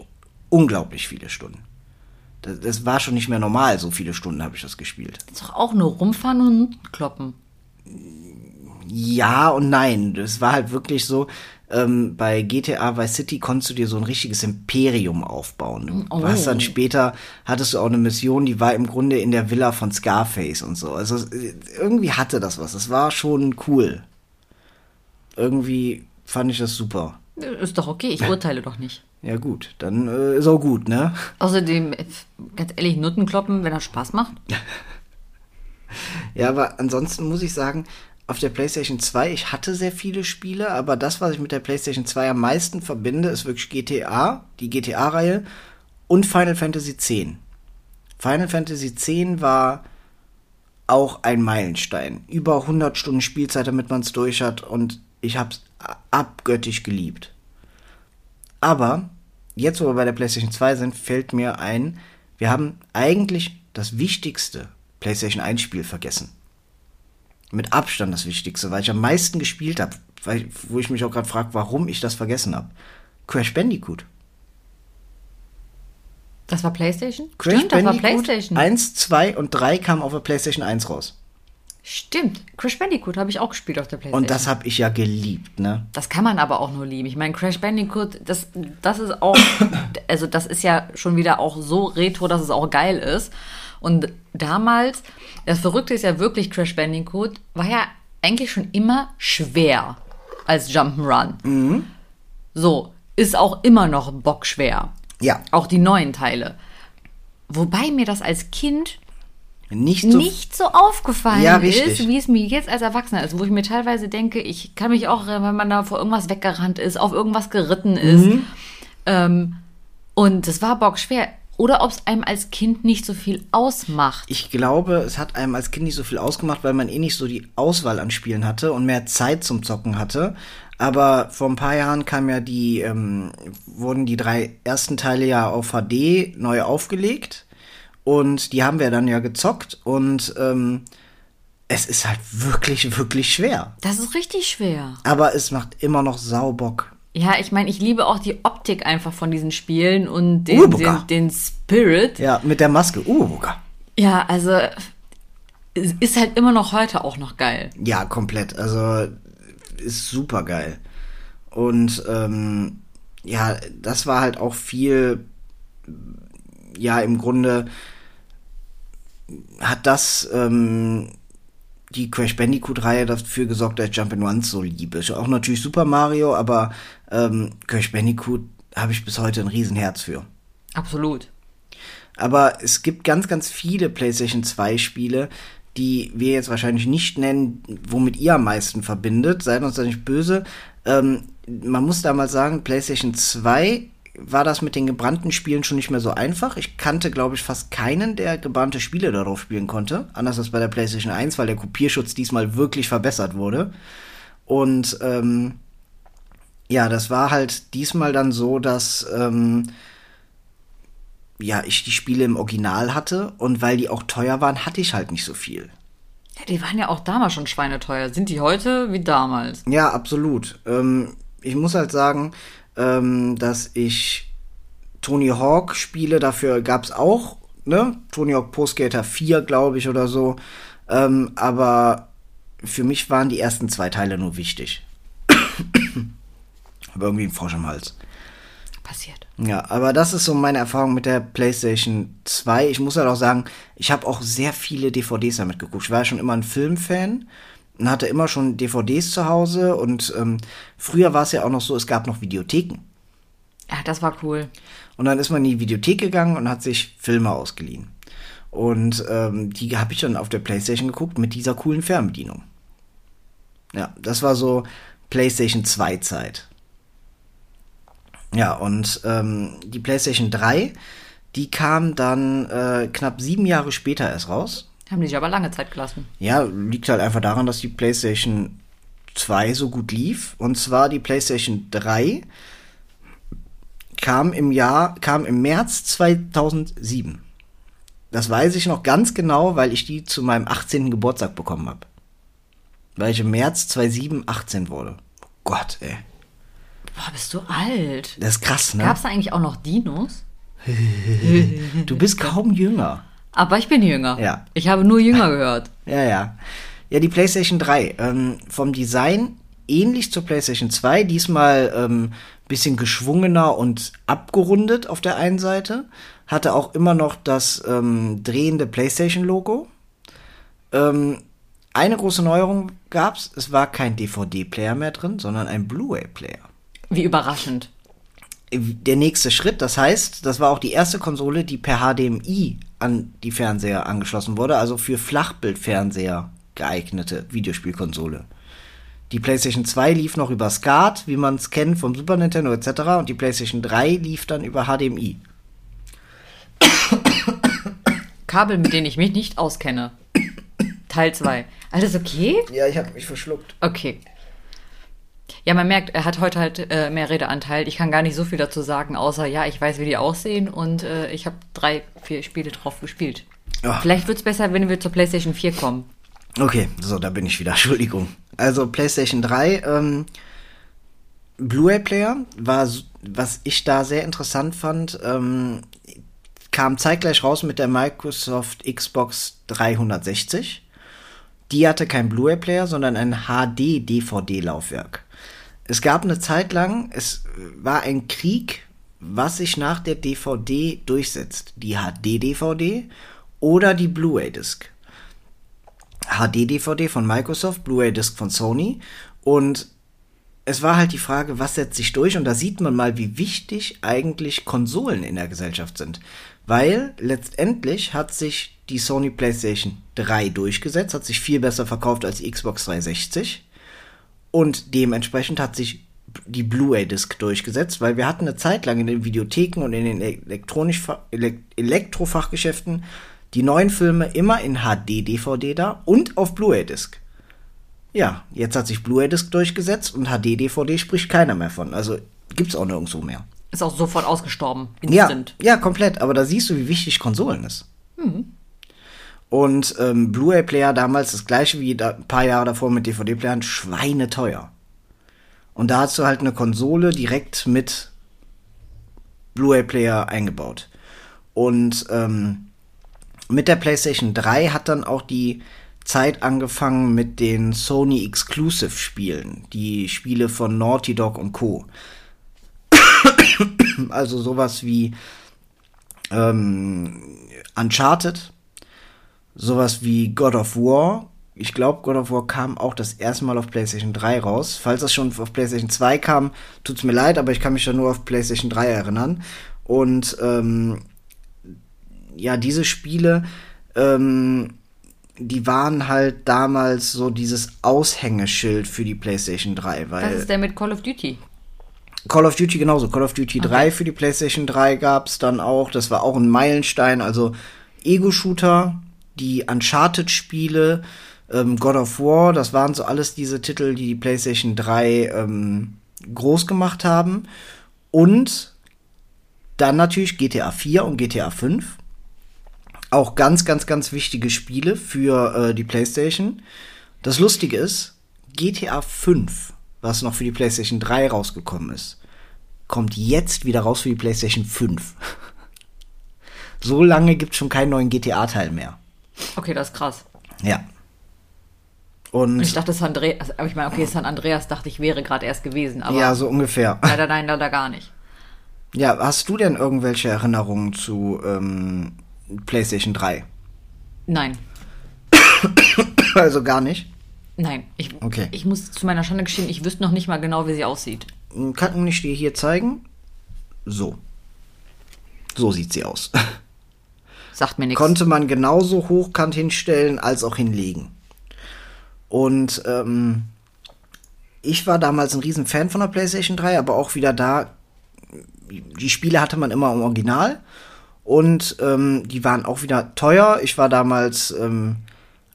unglaublich viele Stunden. Das, das, war schon nicht mehr normal, so viele Stunden habe ich das gespielt. Das ist doch auch nur rumfahren und kloppen ja und nein. Das war halt wirklich so, ähm, bei GTA Vice City konntest du dir so ein richtiges Imperium aufbauen. Du oh. hast dann später, hattest du auch eine Mission, die war im Grunde in der Villa von Scarface und so. Also irgendwie hatte das was. Es war schon cool. Irgendwie fand ich das super. Ist doch okay, ich urteile doch nicht. Ja gut, dann äh, ist auch gut, ne? Außerdem, ganz ehrlich, Nutten kloppen, wenn er Spaß macht. ja, aber ansonsten muss ich sagen, auf der PlayStation 2, ich hatte sehr viele Spiele, aber das, was ich mit der PlayStation 2 am meisten verbinde, ist wirklich GTA, die GTA-Reihe und Final Fantasy X. Final Fantasy X war auch ein Meilenstein. Über 100 Stunden Spielzeit, damit man es durch hat und ich habe es abgöttisch geliebt. Aber jetzt, wo wir bei der PlayStation 2 sind, fällt mir ein, wir haben eigentlich das wichtigste PlayStation 1 Spiel vergessen mit Abstand das Wichtigste, weil ich am meisten gespielt habe, wo ich mich auch gerade frage, warum ich das vergessen habe. Crash Bandicoot. Das war PlayStation? Crash Stimmt, Bandicoot das war PlayStation. 1, 2 und 3 kamen auf der PlayStation 1 raus. Stimmt. Crash Bandicoot habe ich auch gespielt auf der Playstation. Und das habe ich ja geliebt, ne? Das kann man aber auch nur lieben. Ich meine, Crash Bandicoot, das, das ist auch, also das ist ja schon wieder auch so retro, dass es auch geil ist. Und damals, das Verrückte ist ja wirklich, Crash Bandicoot war ja eigentlich schon immer schwer als Jump'n'Run. So, ist auch immer noch bockschwer. Ja. Auch die neuen Teile. Wobei mir das als Kind Nicht so. nicht so aufgefallen Ja, ist, wie es mir jetzt als Erwachsener ist, wo ich mir teilweise denke, ich kann mich auch, wenn man da vor irgendwas weggerannt ist, auf irgendwas geritten ist. Mhm. Ähm, und das war bockschwer. Oder ob es einem als Kind nicht so viel ausmacht. Ich glaube, es hat einem als Kind nicht so viel ausgemacht, weil man eh nicht so die Auswahl an Spielen hatte und mehr Zeit zum Zocken hatte. Aber vor ein paar Jahren kam ja die, ähm, wurden die drei ersten Teile ja auf HD neu aufgelegt. Und die haben wir dann ja gezockt. Und ähm, es ist halt wirklich, wirklich schwer. Das ist richtig schwer. Aber es macht immer noch Saubock. Ja, ich meine, ich liebe auch die Optik einfach von diesen Spielen und den, den, den Spirit. Ja, mit der Maske. Uh, Ja, also ist halt immer noch heute auch noch geil. Ja, komplett. Also ist super geil. Und ähm, ja, das war halt auch viel, ja, im Grunde hat das ähm, die Crash Bandicoot-Reihe dafür gesorgt, dass ich Jump'n'Runs so liebe. Auch natürlich Super Mario, aber ähm, Crash Bandicoot habe ich bis heute ein Riesenherz für. Absolut. Aber es gibt ganz, ganz viele PlayStation 2 Spiele, die wir jetzt wahrscheinlich nicht nennen, womit ihr am meisten verbindet. Seid uns da nicht böse. Ähm, man muss da mal sagen, PlayStation 2 war das mit den gebrannten Spielen schon nicht mehr so einfach. Ich kannte, glaube ich, fast keinen, der gebrannte Spiele darauf spielen konnte. Anders als bei der PlayStation 1, weil der Kopierschutz diesmal wirklich verbessert wurde. Und ähm, ja, das war halt diesmal dann so, dass ähm, ja, ich die Spiele im Original hatte und weil die auch teuer waren, hatte ich halt nicht so viel. Ja, die waren ja auch damals schon schweineteuer. Sind die heute wie damals? Ja, absolut. Ähm, ich muss halt sagen, ähm, dass ich Tony Hawk Spiele, dafür gab's auch, ne? Tony Hawk Pro Skater 4, glaube ich, oder so. Ähm, aber für mich waren die ersten zwei Teile nur wichtig. Aber irgendwie ein Frosch im Hals. Passiert. Ja, aber das ist so meine Erfahrung mit der PlayStation 2. Ich muss halt auch sagen, ich habe auch sehr viele DVDs damit geguckt. Ich war ja schon immer ein Filmfan und hatte immer schon DVDs zu Hause. Und ähm, früher war es ja auch noch so, es gab noch Videotheken. Ja, das war cool. Und dann ist man in die Videothek gegangen und hat sich Filme ausgeliehen. Und ähm, die habe ich dann auf der PlayStation geguckt mit dieser coolen Fernbedienung. Ja, das war so PlayStation 2 Zeit. Ja, und ähm, die PlayStation 3, die kam dann äh, knapp sieben Jahre später erst raus. Haben die sich aber lange Zeit gelassen. Ja, liegt halt einfach daran, dass die PlayStation 2 so gut lief. Und zwar die PlayStation 3 kam im Jahr, kam im März 2007. Das weiß ich noch ganz genau, weil ich die zu meinem 18. Geburtstag bekommen habe. Weil ich im März 2007 18 wurde. Oh Gott, ey. Boah, bist du alt. Das ist krass, ne? Gab es da eigentlich auch noch Dinos? Du bist kaum jünger. Aber ich bin jünger. Ja. Ich habe nur jünger gehört. Ja, ja. Ja, die PlayStation 3. Ähm, vom Design ähnlich zur PlayStation 2. Diesmal ähm, bisschen geschwungener und abgerundet auf der einen Seite. Hatte auch immer noch das ähm, drehende PlayStation-Logo. Ähm, eine große Neuerung gab's. Es war kein DVD-Player mehr drin, sondern ein Blu-ray-Player. Wie überraschend. Der nächste Schritt, das heißt, das war auch die erste Konsole, die per HDMI an die Fernseher angeschlossen wurde, also für Flachbildfernseher geeignete Videospielkonsole. Die PlayStation 2 lief noch über SCART, wie man es kennt vom Super Nintendo etc. Und die PlayStation 3 lief dann über HDMI. Kabel, mit denen ich mich nicht auskenne. Teil 2. Alles okay? Ja, ich habe mich verschluckt. Okay. Ja, man merkt, er hat heute halt äh, mehr Redeanteil. Ich kann gar nicht so viel dazu sagen, außer ja, ich weiß, wie die aussehen und äh, ich habe drei, vier Spiele drauf gespielt. Ja. Vielleicht wird's besser, wenn wir zur PlayStation 4 kommen. Okay, so, da bin ich wieder. Entschuldigung. Also PlayStation 3, ähm, Blu-ray-Player war, was ich da sehr interessant fand, ähm, kam zeitgleich raus mit der Microsoft Xbox 360. Die hatte kein Blu-ray-Player, sondern ein HD-DVD-Laufwerk. Es gab eine Zeit lang, es war ein Krieg, was sich nach der DVD durchsetzt. Die HD-DVD oder die Blu-ray-Disc. HD-DVD von Microsoft, Blu-ray-Disc von Sony und es war halt die Frage, was setzt sich durch? Und da sieht man mal, wie wichtig eigentlich Konsolen in der Gesellschaft sind. Weil letztendlich hat sich die Sony PlayStation 3 durchgesetzt, hat sich viel besser verkauft als die Xbox 360. Und dementsprechend hat sich die Blu-ray-Disc durchgesetzt, weil wir hatten eine Zeit lang in den Videotheken und in den elektronisch Elektrofachgeschäften die neuen Filme immer in HD-DVD da und auf Blu-ray-Disc. Ja, jetzt hat sich Blu-ray-Disc durchgesetzt und HD-DVD spricht keiner mehr von. Also gibt's auch nirgendwo mehr. Ist auch sofort ausgestorben. Instant. Ja, ja, komplett. Aber da siehst du, wie wichtig Konsolen ist. Mhm. Und ähm, Blu-ray-Player damals das gleiche wie da, ein paar Jahre davor mit DVD-Playern, schweineteuer. Und da hast du halt eine Konsole direkt mit Blu-ray-Player eingebaut. Und ähm, mit der PlayStation 3 hat dann auch die Zeit angefangen mit den Sony Exclusive Spielen, die Spiele von Naughty Dog und Co. also sowas wie ähm, Uncharted, sowas wie God of War. Ich glaube, God of War kam auch das erste Mal auf PlayStation 3 raus. Falls das schon auf PlayStation 2 kam, tut's mir leid, aber ich kann mich da nur auf PlayStation 3 erinnern. Und ähm, ja, diese Spiele, ähm, die waren halt damals so dieses Aushängeschild für die PlayStation 3. Weil das ist der mit Call of Duty. Call of Duty genauso. Call of Duty okay. 3 für die PlayStation 3 gab's dann auch. Das war auch ein Meilenstein. Also Ego-Shooter, die Uncharted-Spiele, ähm, God of War, das waren so alles diese Titel, die die PlayStation 3 ähm, groß gemacht haben. Und dann natürlich GTA 4 und GTA 5 auch ganz, ganz, ganz wichtige Spiele für äh, die PlayStation. Das Lustige ist, GTA 5, was noch für die PlayStation 3 rausgekommen ist, kommt jetzt wieder raus für die PlayStation 5. so lange gibt es schon keinen neuen GTA-Teil mehr. Okay, das ist krass. Ja. Und ich dachte, San Andreas, aber ich meine, okay, San Andreas dachte ich wäre gerade erst gewesen, aber. Ja, so ungefähr. Leider nein, leider gar nicht. Ja, hast du denn irgendwelche Erinnerungen zu ähm, PlayStation 3? Nein. also gar nicht? Nein. Ich, okay. ich muss zu meiner Schande gestehen, ich wüsste noch nicht mal genau, wie sie aussieht. Kann ich dir hier zeigen? So. So sieht sie aus. Sagt mir nichts. Konnte man genauso hochkant hinstellen als auch hinlegen. Und ähm, ich war damals ein riesen Fan von der PlayStation 3, aber auch wieder da, die Spiele hatte man immer im Original und ähm, die waren auch wieder teuer. Ich war damals ähm,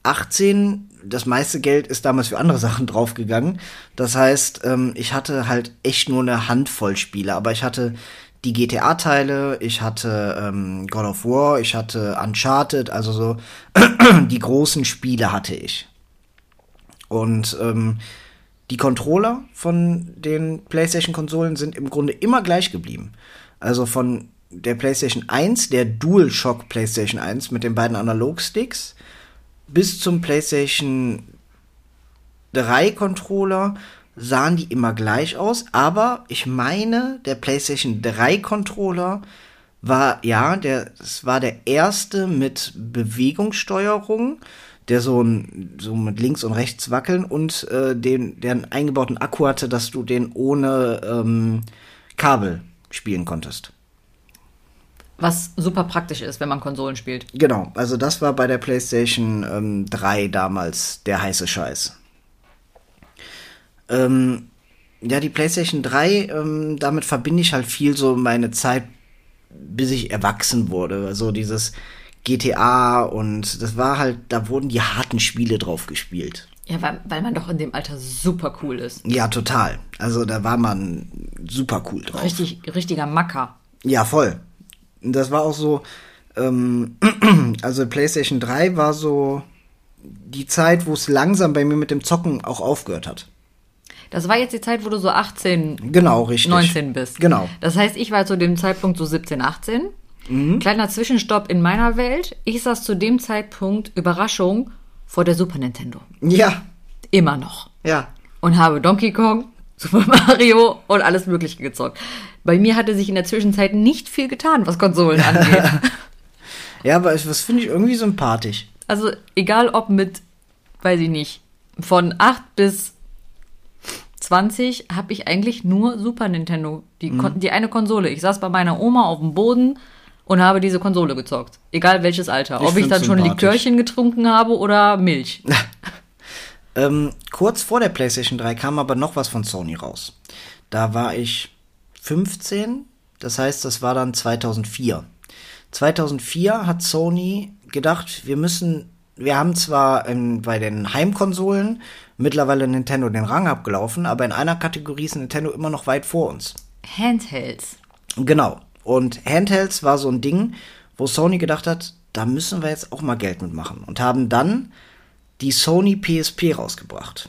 18. Das meiste Geld ist damals für andere Sachen draufgegangen. Das heißt, ähm, ich hatte halt echt nur eine Handvoll Spiele. Aber ich hatte die GTA-Teile, ich hatte ähm, God of War, ich hatte Uncharted, also so die großen Spiele hatte ich. Und ähm, die Controller von den PlayStation-Konsolen sind im Grunde immer gleich geblieben. Also von der PlayStation 1, der DualShock PlayStation 1 mit den beiden Analogsticks, bis zum PlayStation 3 Controller sahen die immer gleich aus, aber ich meine, der PlayStation 3 Controller war, ja, der, es war der erste mit Bewegungssteuerung, der so, ein, so mit links und rechts wackeln und äh, den, der einen eingebauten Akku hatte, dass du den ohne ähm, Kabel spielen konntest. Was super praktisch ist, wenn man Konsolen spielt. Genau, also das war bei der PlayStation ähm, 3 damals der heiße Scheiß. Ähm, ja, die PlayStation 3, ähm, damit verbinde ich halt viel so meine Zeit, bis ich erwachsen wurde. Also dieses GTA und das war halt, da wurden die harten Spiele drauf gespielt. Ja, weil, weil man doch in dem Alter super cool ist. Ja, total. Also da war man super cool drauf. Richtig, richtiger Macker. Ja, voll das war auch so, ähm, also PlayStation 3 war so die Zeit, wo es langsam bei mir mit dem Zocken auch aufgehört hat. Das war jetzt die Zeit, wo du so 18, genau, richtig. 19 bist. Genau. Das heißt, ich war zu dem Zeitpunkt so 17, 18. Mhm. Kleiner Zwischenstopp in meiner Welt. Ich saß zu dem Zeitpunkt, Überraschung, vor der Super Nintendo. Ja, Immer noch. ja. Und habe Donkey Kong, Super Mario und alles Mögliche gezockt. Bei mir hatte sich in der Zwischenzeit nicht viel getan, was Konsolen angeht. Ja, aber das finde ich irgendwie sympathisch. Also egal ob mit, weiß ich nicht, von 8 bis 20 habe ich eigentlich nur Super Nintendo, die, Mhm. Die eine Konsole. Ich saß bei meiner Oma auf dem Boden und habe diese Konsole gezockt. Egal welches Alter. Ich ob ich dann schon. Likörchen getrunken habe oder Milch. Ähm, kurz vor der PlayStation 3 kam aber noch was von Sony raus. Da war ich 15, das heißt, das war dann 2004. 2004 hat Sony gedacht, wir müssen, wir haben zwar ähm, bei den Heimkonsolen mittlerweile Nintendo den Rang abgelaufen, aber in einer Kategorie ist Nintendo immer noch weit vor uns. Handhelds. Genau. Und Handhelds war so ein Ding, wo Sony gedacht hat, da müssen wir jetzt auch mal Geld mitmachen. Und haben dann die Sony PSP rausgebracht.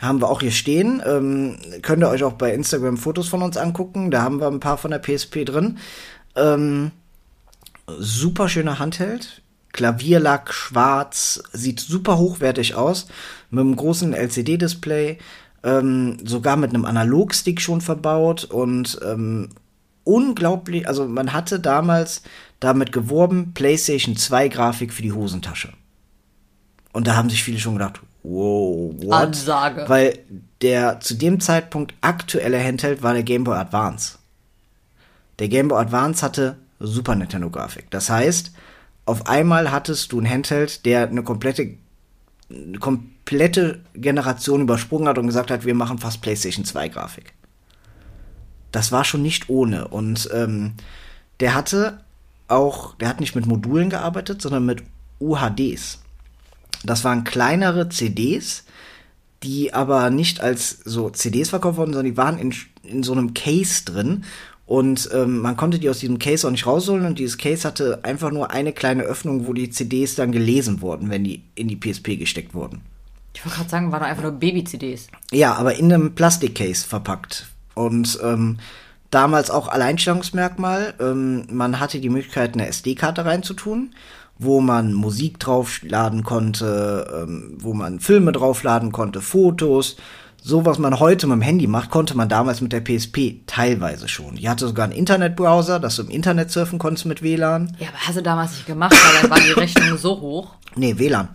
Haben wir auch hier stehen. Ähm, könnt ihr euch auch bei Instagram Fotos von uns angucken. Da haben wir ein paar von der PSP drin. Ähm, super schöner Handheld. Klavierlack, schwarz, sieht super hochwertig aus. Mit einem großen LCD-Display. Ähm, sogar mit einem Analogstick schon verbaut. Und ähm, unglaublich, also man hatte damals damit geworben, PlayStation 2 Grafik für die Hosentasche. Und da haben sich viele schon gedacht, wow, what? Ansage. Weil der zu dem Zeitpunkt aktuelle Handheld war der Game Boy Advance. Der Game Boy Advance hatte Super Nintendo Grafik. Das heißt, auf einmal hattest du einen Handheld, der eine komplette eine komplette Generation übersprungen hat und gesagt hat, wir machen fast PlayStation 2 Grafik. Das war schon nicht ohne. Und ähm, der hatte auch, der hat nicht mit Modulen gearbeitet, sondern mit UHDs. Das waren kleinere CDs, die aber nicht als so CDs verkauft wurden, sondern die waren in, in so einem Case drin. Und ähm, man konnte die aus diesem Case auch nicht rausholen. Und dieses Case hatte einfach nur eine kleine Öffnung, wo die CDs dann gelesen wurden, wenn die in die PSP gesteckt wurden. Ich wollte gerade sagen, waren doch einfach nur Baby-CDs. Ja, aber in einem Plastikcase verpackt. Und ähm, damals auch Alleinstellungsmerkmal. Ähm, man hatte die Möglichkeit, eine SD-Karte reinzutun, wo man Musik draufladen konnte, ähm, wo man Filme draufladen konnte, Fotos. So, was man heute mit dem Handy macht, konnte man damals mit der PSP teilweise schon. Die hatte sogar einen Internetbrowser, dass du im Internet surfen konntest mit WLAN. Ja, aber hast du damals nicht gemacht, weil dann war die Rechnung so hoch. Nee, WLAN.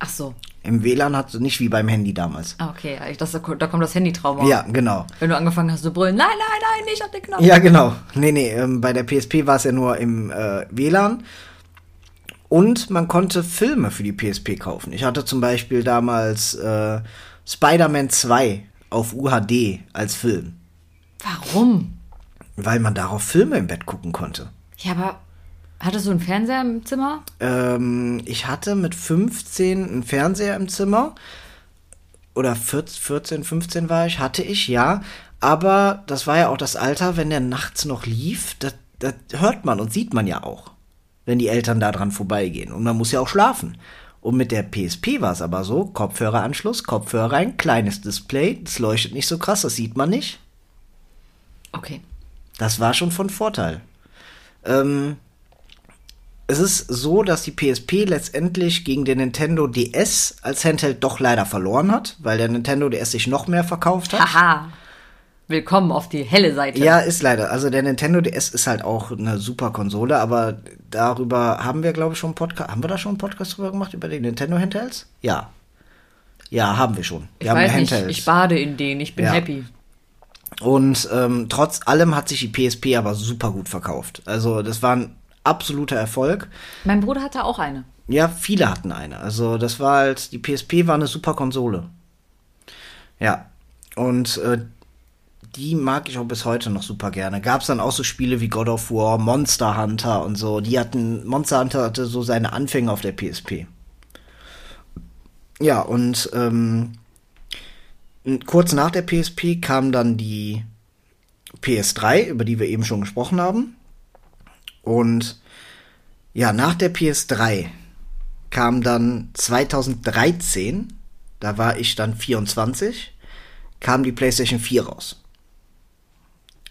Ach so. Im WLAN hat sie nicht wie beim Handy damals. Ah, Okay, dachte, da kommt das Handytrauma. Ja, genau. Wenn du angefangen hast zu brüllen, nein, nein, nein, nicht auf den Knopf. Ja, genau. Nee, nee, ähm, bei der PSP war es ja nur im äh, WLAN. Und man konnte Filme für die PSP kaufen. Ich hatte zum Beispiel damals äh, Spider-Man 2 auf UHD als Film, Warum? weil man darauf Filme im Bett gucken konnte. Ja, aber hattest du einen Fernseher im Zimmer? Ähm, ich hatte mit 15 einen Fernseher im Zimmer. Oder 14, 14, 15 war ich, hatte ich, ja. Aber das war ja auch das Alter, wenn der nachts noch lief, das, das hört man und sieht man ja auch, wenn die Eltern da dran vorbeigehen. Und man muss ja auch schlafen. Und mit der PSP war es aber so, Kopfhöreranschluss, Kopfhörer rein, kleines Display, das leuchtet nicht so krass, das sieht man nicht. Okay. Das war schon von Vorteil. Ähm, es ist so, dass die PSP letztendlich gegen den Nintendo DS als Handheld doch leider verloren hat, weil der Nintendo DS sich noch mehr verkauft hat. Haha. Willkommen auf die helle Seite. Ja, ist leider. Also der Nintendo DS ist halt auch eine super Konsole, aber darüber haben wir, glaube ich, schon einen Podcast. Haben wir da schon einen Podcast drüber gemacht, über die Nintendo Handhelds? Ja. Ja, haben wir schon. Wir ich haben weiß nicht, Handhelds. ich bade in denen, ich bin Ja. happy. Und ähm, trotz allem hat sich die PSP aber super gut verkauft. Also das war ein absoluter Erfolg. Mein Bruder hatte auch eine. Ja, viele hatten eine. Also das war halt, die PSP war eine super Konsole. Ja. Und äh, die mag ich auch bis heute noch super gerne. Gab es dann auch so Spiele wie God of War, Monster Hunter und so. Die hatten, Monster Hunter hatte so seine Anfänge auf der PSP. Ja, und ähm, kurz nach der PSP kam dann die PS3, über die wir eben schon gesprochen haben. Und ja, nach der PS3 kam dann 2013, da war ich dann 24, kam die PlayStation 4 raus.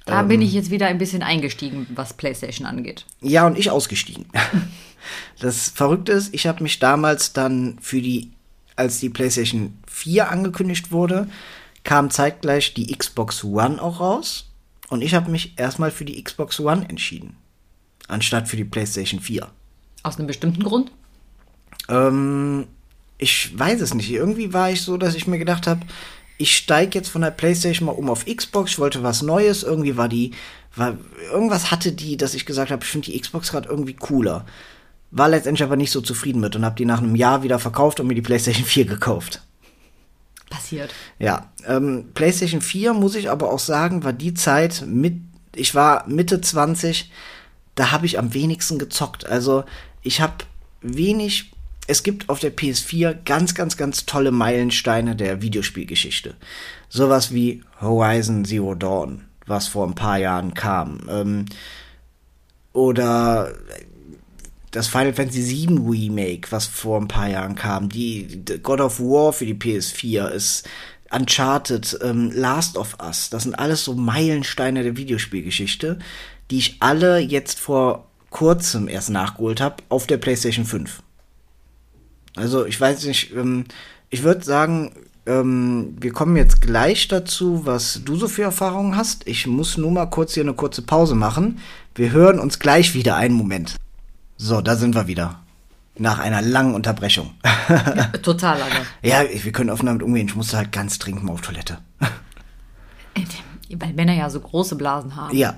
Da Ähm. bin ich jetzt wieder ein bisschen eingestiegen, was PlayStation angeht. Ja, und ich ausgestiegen. Das Verrückte ist, ich habe mich damals dann für die, als die PlayStation 4 angekündigt wurde, kam zeitgleich die Xbox One auch raus. Und ich habe mich erstmal für die Xbox One entschieden, anstatt für die PlayStation 4. Aus einem bestimmten Grund? Ähm, ich weiß es nicht. Irgendwie war ich so, dass ich mir gedacht habe, ich steige jetzt von der PlayStation mal um auf Xbox. Ich wollte was Neues. Irgendwie war die, war, irgendwas hatte die, dass ich gesagt habe, ich finde die Xbox gerade irgendwie cooler. War letztendlich aber nicht so zufrieden mit und habe die nach einem Jahr wieder verkauft und mir die PlayStation 4 gekauft. Passiert. Ja, ähm, PlayStation 4 muss ich aber auch sagen, war die Zeit mit, ich war Mitte 20, da habe ich am wenigsten gezockt. Also ich habe wenig es gibt auf der PS4 ganz, ganz, ganz tolle Meilensteine der Videospielgeschichte. Sowas wie Horizon Zero Dawn, was vor ein paar Jahren kam. Ähm, oder das Final Fantasy VII Remake, was vor ein paar Jahren kam. Die, die God of War für die PS4 ist Uncharted, ähm, Last of Us. Das sind alles so Meilensteine der Videospielgeschichte, die ich alle jetzt vor kurzem erst nachgeholt habe auf der PlayStation 5. Also ich weiß nicht, ähm, ich würde sagen, ähm, wir kommen jetzt gleich dazu, was du so für Erfahrungen hast. Ich muss nur mal kurz hier eine kurze Pause machen. Wir hören uns gleich wieder einen Moment. So, da sind wir wieder. Nach einer langen Unterbrechung. ja, total lange. Ja, wir können offen damit umgehen. Ich musste halt ganz dringend mal auf Toilette. Weil Männer ja so große Blasen haben. Ja.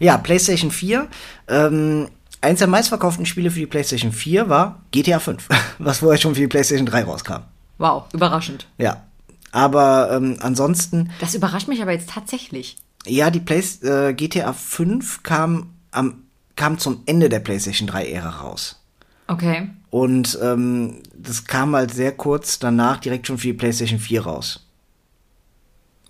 ja, PlayStation 4. Ähm, eins der meistverkauften Spiele für die PlayStation 4 war GTA 5, was vorher schon für die PlayStation 3 rauskam. Wow, überraschend. Ja. Aber ähm, ansonsten. Das überrascht mich aber jetzt tatsächlich. Ja, die Play äh, GTA 5 kam, am, kam zum Ende der PlayStation 3-Ära raus. Okay. Und ähm, das kam halt sehr kurz danach direkt schon für die PlayStation 4 raus.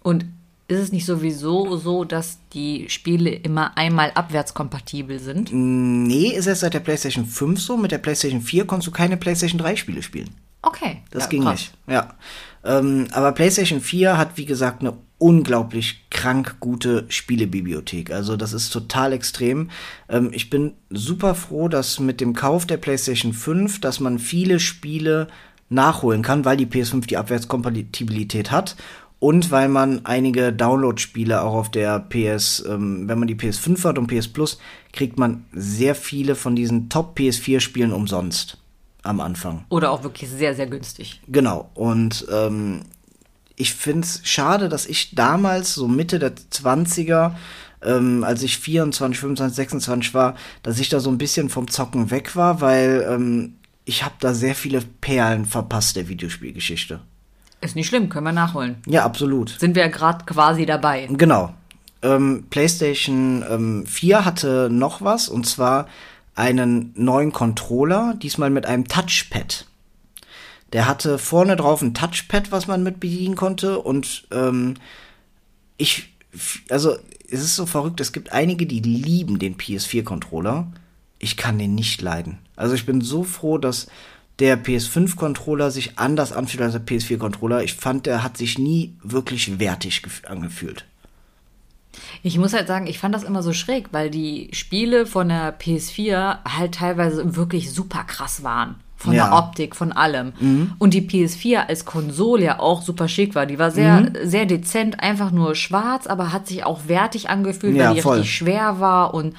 Und ist es nicht sowieso so, dass die Spiele immer einmal abwärtskompatibel sind? Nee, ist es seit der PlayStation 5 so. Mit der PlayStation 4 konntest du keine PlayStation 3 Spiele spielen. Okay. Das ja, ging krass. nicht. Ja. Ähm, aber PlayStation 4 hat, wie gesagt, eine unglaublich krank gute Spielebibliothek. Also das ist total extrem. Ähm, ich bin super froh, dass mit dem Kauf der PlayStation 5, dass man viele Spiele nachholen kann, weil die PS5 die Abwärtskompatibilität hat und weil man einige Download-Spiele auch auf der PS, ähm, wenn man die PS5 hat und PS Plus, kriegt man sehr viele von diesen Top PS4-Spielen umsonst am Anfang. Oder auch wirklich sehr, sehr günstig. Genau. Und ähm, ich finde es schade, dass ich damals, so Mitte der 20er, ähm, als ich 24, 25, 26 war, dass ich da so ein bisschen vom Zocken weg war, weil ähm, ich habe da sehr viele Perlen verpasst der Videospielgeschichte. Ist nicht schlimm, können wir nachholen. Ja, absolut. Sind wir ja gerade quasi dabei. Genau. Ähm, PlayStation ähm, 4 hatte noch was, und zwar einen neuen Controller, diesmal mit einem Touchpad. Der hatte vorne drauf ein Touchpad, was man mit bedienen konnte, und ähm, ich, also es ist so verrückt, es gibt einige, die lieben den PS4-Controller. Ich kann den nicht leiden. Also ich bin so froh, dass der PS5-Controller sich anders anfühlt als der PS4-Controller. Ich fand, der hat sich nie wirklich wertig angefühlt. Ich muss halt sagen, ich fand das immer so schräg, weil die Spiele von der PS4 halt teilweise wirklich super krass waren. Von ja. der Optik, von allem. Mhm. Und die PS4 als Konsole ja auch super schick war. Die war sehr, mhm. sehr dezent, einfach nur schwarz, aber hat sich auch wertig angefühlt, ja, weil die voll. richtig schwer war und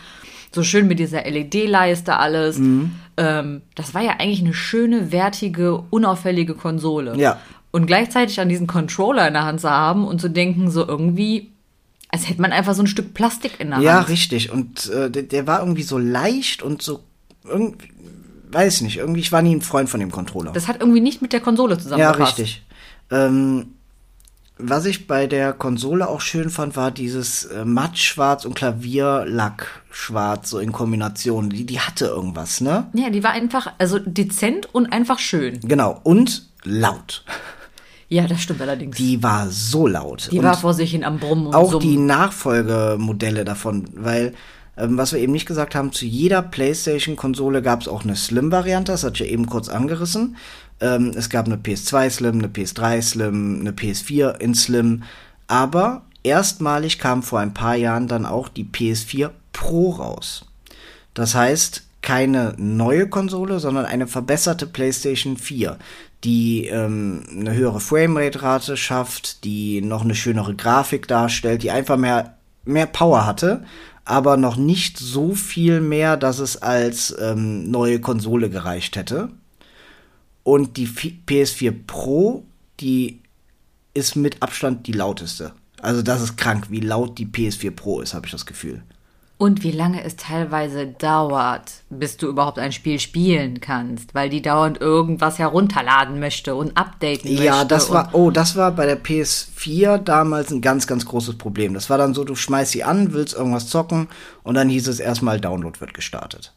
so schön mit dieser LED-Leiste alles. Mhm. Ähm, das war ja eigentlich eine schöne, wertige, unauffällige Konsole. Ja. Und gleichzeitig an diesen Controller in der Hand zu haben und zu denken, so irgendwie, als hätte man einfach so ein Stück Plastik in der Hand. Ja, richtig. Und äh, der, der, war irgendwie so leicht und so irgendwie, weiß nicht, irgendwie, ich war nie ein Freund von dem Controller. Das hat irgendwie nicht mit der Konsole zusammengepasst. Ja, richtig. Ähm, was ich bei der Konsole auch schön fand, war dieses äh, Mattschwarz und Klavierlackschwarz so in Kombination. Die, die hatte irgendwas, ne? Ja, die war einfach, also dezent und einfach schön. Genau. Und laut. Ja, das stimmt allerdings. Die war so laut. Die und war vor sich hin am Brummen und Auch Summen. die Nachfolgemodelle davon, weil ähm, was wir eben nicht gesagt haben, zu jeder PlayStation-Konsole gab es auch eine Slim-Variante, das hatte ich ja eben kurz angerissen. Ähm, es gab eine PS2 Slim, eine PS3 Slim, eine PS4 in Slim. Aber erstmalig kam vor ein paar Jahren dann auch die PS4 Pro raus. Das heißt, keine neue Konsole, sondern eine verbesserte PlayStation 4, die ähm, eine höhere Framerate-Rate schafft, die noch eine schönere Grafik darstellt, die einfach mehr, mehr Power hatte, aber noch nicht so viel mehr, dass es als ähm, neue Konsole gereicht hätte. Und die PS4 Pro, die ist mit Abstand die lauteste. Also das ist krank, wie laut die PS4 Pro ist, habe ich das Gefühl. Und wie lange es teilweise dauert, bis du überhaupt ein Spiel spielen kannst, weil die dauernd irgendwas herunterladen möchte und updaten möchte. Ja, das war, oh, das war bei der PS4 damals ein ganz, ganz großes Problem. Das war dann so, du schmeißt sie an, willst irgendwas zocken und dann hieß es erstmal, Download wird gestartet.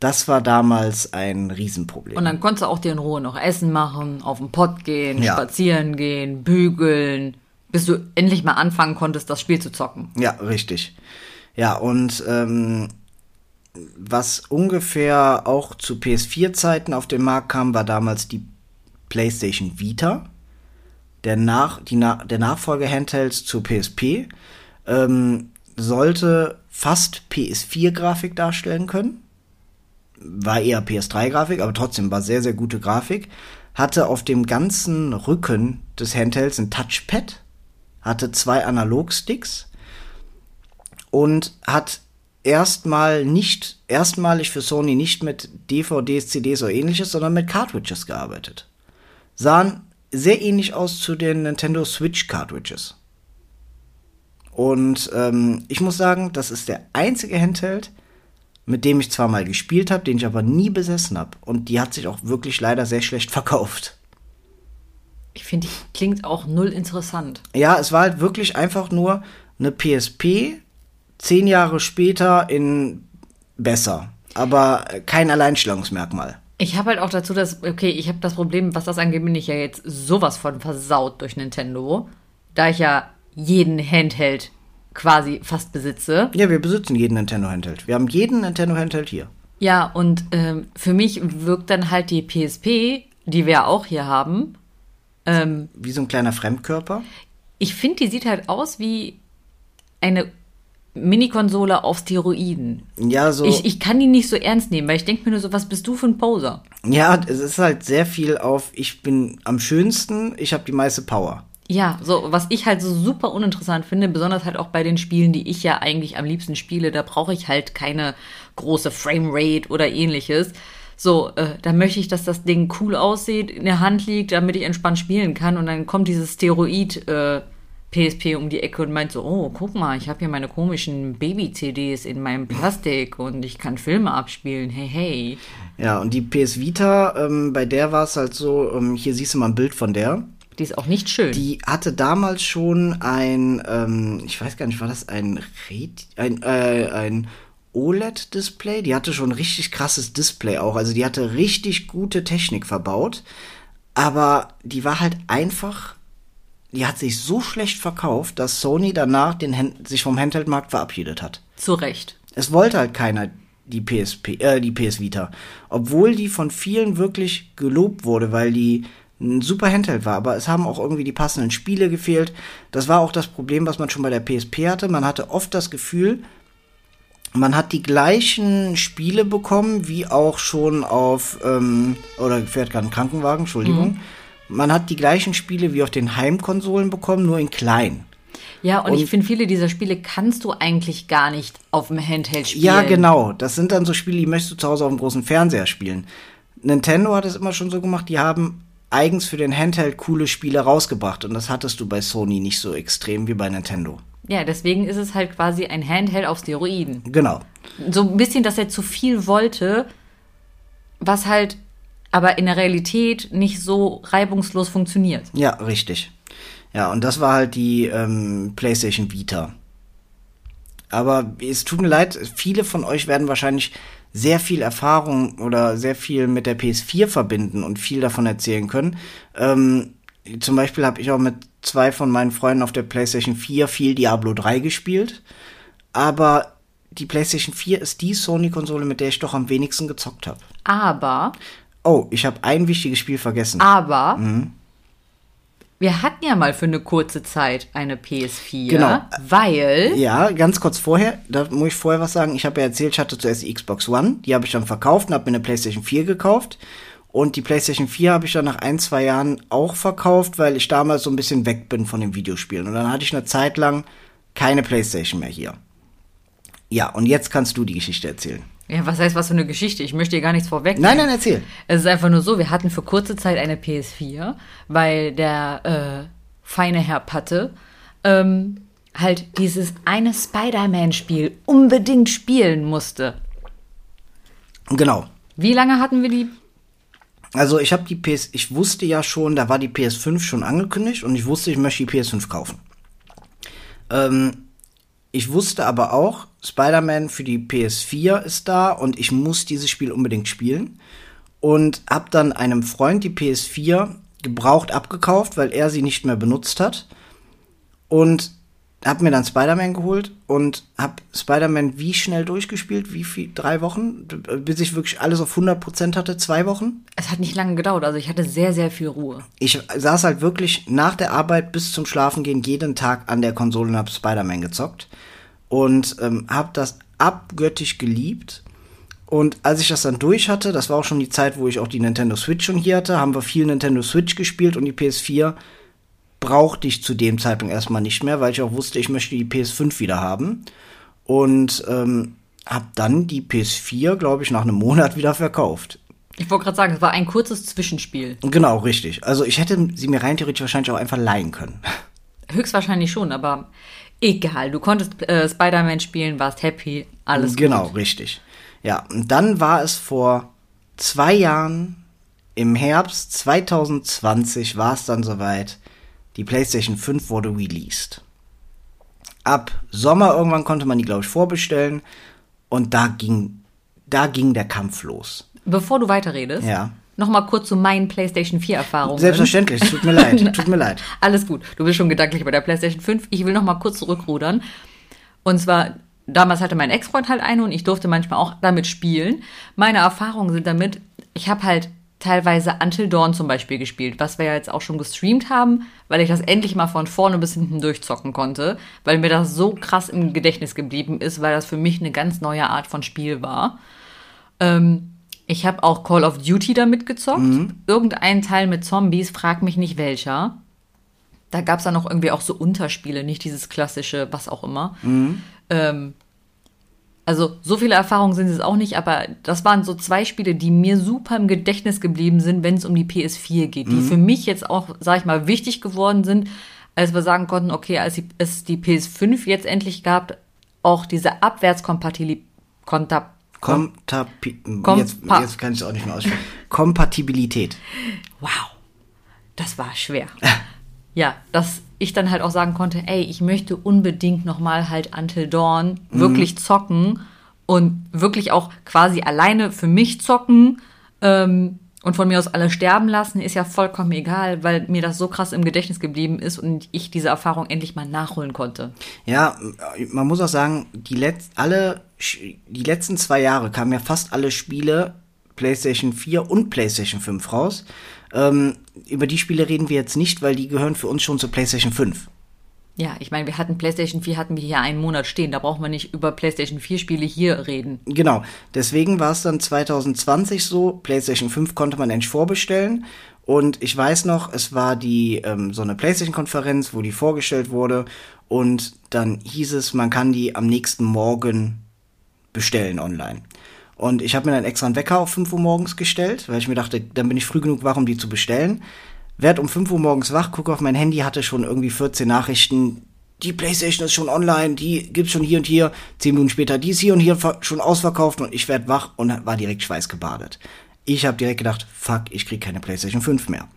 Das war damals ein Riesenproblem. Und dann konntest du auch dir in Ruhe noch Essen machen, auf den Pott gehen, ja. spazieren gehen, bügeln, bis du endlich mal anfangen konntest, das Spiel zu zocken. Ja, richtig. Ja, und ähm, was ungefähr auch zu PS4-Zeiten auf den Markt kam, war damals die PlayStation Vita. Der, Nach die Na der Nachfolger-Handhelds zur PSP ähm, sollte fast PS4-Grafik darstellen können. War eher PS3-Grafik, aber trotzdem war sehr, sehr gute Grafik. Hatte auf dem ganzen Rücken des Handhelds ein Touchpad, hatte zwei Analogsticks und hat erstmal nicht, erstmalig für Sony nicht mit DVDs, CDs oder ähnliches, sondern mit Cartridges gearbeitet. Sahen sehr ähnlich aus zu den Nintendo Switch Cartridges. Und ähm, ich muss sagen, das ist der einzige Handheld, mit dem ich zwar mal gespielt habe, den ich aber nie besessen habe. Und die hat sich auch wirklich leider sehr schlecht verkauft. Ich finde, die klingt auch null interessant. Ja, es war halt wirklich einfach nur eine PSP zehn Jahre später in besser, aber kein Alleinstellungsmerkmal. Ich habe halt auch dazu das, okay, ich habe das Problem, was das angeht, bin ich ja jetzt sowas von versaut durch Nintendo, da ich ja jeden Handheld quasi fast besitze. Ja, wir besitzen jeden Nintendo Handheld. Wir haben jeden Nintendo Handheld hier. Ja, und ähm, für mich wirkt dann halt die PSP, die wir auch hier haben. Ähm, wie so ein kleiner Fremdkörper? Ich finde, die sieht halt aus wie eine Mini-Konsole auf Steroiden. Ja, so. Ich, ich kann die nicht so ernst nehmen, weil ich denke mir nur so, was bist du für ein Poser? Ja, es ist halt sehr viel auf, ich bin am schönsten, ich habe die meiste Power. Ja, so, was ich halt so super uninteressant finde, besonders halt auch bei den Spielen, die ich ja eigentlich am liebsten spiele, da brauche ich halt keine große Framerate oder ähnliches. So, äh, da möchte ich, dass das Ding cool aussieht, in der Hand liegt, damit ich entspannt spielen kann und dann kommt dieses Steroid, äh, PSP um die Ecke und meint so, oh, guck mal, ich habe hier meine komischen Baby-CDs in meinem Plastik und ich kann Filme abspielen, hey, hey. Ja, und die PS Vita, ähm, bei der war es halt so, ähm, hier siehst du mal ein Bild von der. Die ist auch nicht schön. Die hatte damals schon ein, ähm, ich weiß gar nicht, war das ein, Red ein, äh, ein OLED-Display? Die hatte schon ein richtig krasses Display auch. Also die hatte richtig gute Technik verbaut. Aber die war halt einfach die hat sich so schlecht verkauft, dass Sony danach den sich vom Handheld-Markt verabschiedet hat. Zu Recht. Es wollte halt keiner die PSP, äh, die PS Vita. Obwohl die von vielen wirklich gelobt wurde, weil die ein super Handheld war, aber es haben auch irgendwie die passenden Spiele gefehlt. Das war auch das Problem, was man schon bei der PSP hatte. Man hatte oft das Gefühl, man hat die gleichen Spiele bekommen, wie auch schon auf, ähm, oder fährt gerade ein Krankenwagen, Entschuldigung. Mhm man hat die gleichen Spiele wie auf den Heimkonsolen bekommen, nur in klein. Ja, und, und ich finde, viele dieser Spiele kannst du eigentlich gar nicht auf dem Handheld spielen. Ja, genau. Das sind dann so Spiele, die möchtest du zu Hause auf dem großen Fernseher spielen. Nintendo hat es immer schon so gemacht, die haben eigens für den Handheld coole Spiele rausgebracht. Und das hattest du bei Sony nicht so extrem wie bei Nintendo. Ja, deswegen ist es halt quasi ein Handheld auf Steroiden. Genau. So ein bisschen, dass er zu viel wollte, was halt aber in der Realität nicht so reibungslos funktioniert. Ja, richtig. Ja, und das war halt die ähm, PlayStation Vita. Aber es tut mir leid, viele von euch werden wahrscheinlich sehr viel Erfahrung oder sehr viel mit der PS4 verbinden und viel davon erzählen können. Ähm, zum Beispiel habe ich auch mit zwei von meinen Freunden auf der PlayStation 4 viel Diablo 3 gespielt. Aber die PlayStation 4 ist die Sony-Konsole, mit der ich doch am wenigsten gezockt habe. Aber Oh, ich habe ein wichtiges Spiel vergessen. Aber mhm. Wir hatten ja mal für eine kurze Zeit eine PS4, Genau. weil Ja, ganz kurz vorher, da muss ich vorher was sagen. Ich habe ja erzählt, ich hatte zuerst die Xbox One, die habe ich dann verkauft und habe mir eine PlayStation 4 gekauft. Und die PlayStation 4 habe ich dann nach ein, zwei Jahren auch verkauft, weil ich damals so ein bisschen weg bin von den Videospielen. Und dann hatte ich eine Zeit lang keine PlayStation mehr hier. Ja, und jetzt kannst du die Geschichte erzählen. Ja, was heißt was für eine Geschichte? Ich möchte dir gar nichts vorweg. Nein, nein, erzähl. Es ist einfach nur so, wir hatten für kurze Zeit eine PS4, weil der äh, feine Herr Patte ähm, halt dieses eine Spider-Man-Spiel unbedingt spielen musste. Genau. Wie lange hatten wir die? Also ich habe die PS, ich wusste ja schon, da war die PS5 schon angekündigt und ich wusste, ich möchte die PS5 kaufen. Ähm, ich wusste aber auch, Spider-Man für die PS4 ist da und ich muss dieses Spiel unbedingt spielen. Und habe dann einem Freund die PS4 gebraucht abgekauft, weil er sie nicht mehr benutzt hat. Und habe mir dann Spider-Man geholt und habe Spider-Man wie schnell durchgespielt? Wie viel? Drei Wochen? Bis ich wirklich alles auf 100% hatte? Zwei Wochen? Es hat nicht lange gedauert, also ich hatte sehr, sehr viel Ruhe. ich saß halt wirklich nach der Arbeit bis zum Schlafengehen jeden Tag an der Konsole und hab Spider-Man gezockt. Und ähm, hab das abgöttisch geliebt. Und als ich das dann durch hatte, das war auch schon die Zeit, wo ich auch die Nintendo Switch schon hier hatte, haben wir viel Nintendo Switch gespielt und die PS4 brauchte ich zu dem Zeitpunkt erstmal nicht mehr, weil ich auch wusste, ich möchte die PS5 wieder haben. Und ähm, hab dann die PS4, glaube ich, nach einem Monat wieder verkauft. Ich wollte gerade sagen, es war ein kurzes Zwischenspiel. Genau, richtig. Also ich hätte sie mir rein theoretisch wahrscheinlich auch einfach leihen können. Höchstwahrscheinlich schon, aber egal. Du konntest äh, Spider-Man spielen, warst happy, alles genau, gut. richtig. Ja, und dann war es vor zwei Jahren, im Herbst 2020 war es dann soweit, die PlayStation 5 wurde released. Ab Sommer irgendwann konnte man die, glaube ich, vorbestellen und da ging, da ging der Kampf los. Bevor du weiterredest, Ja. Noch mal kurz zu meinen PlayStation 4 Erfahrungen. Selbstverständlich, es tut mir leid, tut mir leid. Alles gut. Du bist schon gedanklich bei der PlayStation 5. Ich will noch mal kurz zurückrudern. Und zwar, damals hatte mein Ex-Freund halt eine und ich durfte manchmal auch damit spielen. Meine Erfahrungen sind damit, ich habe halt teilweise Until Dawn zum Beispiel gespielt, was wir ja jetzt auch schon gestreamt haben, weil ich das endlich mal von vorne bis hinten durchzocken konnte, weil mir das so krass im Gedächtnis geblieben ist, weil das für mich eine ganz neue Art von Spiel war. Ähm, ich habe auch Call of Duty damit gezockt. Irgendein Teil mit Zombies, frag mich nicht welcher. Da gab es dann noch irgendwie auch so Unterspiele, nicht dieses klassische, was auch immer. Ähm, also so viele Erfahrungen sind es auch nicht, aber das waren so zwei Spiele, die mir super im Gedächtnis geblieben sind, wenn es um die PS4 geht, die für mich jetzt auch, sag ich mal, wichtig geworden sind, als wir sagen konnten, okay, als es die PS5 jetzt endlich gab, auch diese Abwärtskompatibilität, Komptapi Kompa- jetzt, jetzt kann ich es auch nicht mehr aussprechen. Kompatibilität. wow, das war schwer. ja, dass ich dann halt auch sagen konnte, ey, ich möchte unbedingt nochmal halt Until Dawn wirklich zocken und wirklich auch quasi alleine für mich zocken ähm, und von mir aus alle sterben lassen, ist ja vollkommen egal, weil mir das so krass im Gedächtnis geblieben ist und ich diese Erfahrung endlich mal nachholen konnte. Ja, man muss auch sagen, die, letz alle, die letzten zwei Jahre kamen ja fast alle Spiele PlayStation 4 und PlayStation 5 raus. Ähm, über die Spiele reden wir jetzt nicht, weil die gehören für uns schon zur PlayStation 5. Ja, ich meine, wir hatten PlayStation 4 hatten wir hier einen Monat stehen, da brauchen wir nicht über PlayStation 4 Spiele hier reden. Genau, deswegen war es dann 2020 so, PlayStation 5 konnte man endlich vorbestellen. Und ich weiß noch, es war die ähm, so eine PlayStation-Konferenz, wo die vorgestellt wurde. Und dann hieß es, man kann die am nächsten Morgen bestellen online. Und ich habe mir dann extra einen Wecker auf 5 Uhr morgens gestellt, weil ich mir dachte, dann bin ich früh genug wach, um die zu bestellen. Werd um 5 Uhr morgens wach, gucke auf mein Handy, hatte schon irgendwie 14 Nachrichten. Die Playstation ist schon online, die gibt's schon hier und hier. Zehn Minuten später, die ist hier und hier schon ausverkauft und ich werd wach und war direkt schweißgebadet. Ich habe direkt gedacht, fuck, ich krieg keine Playstation 5 mehr.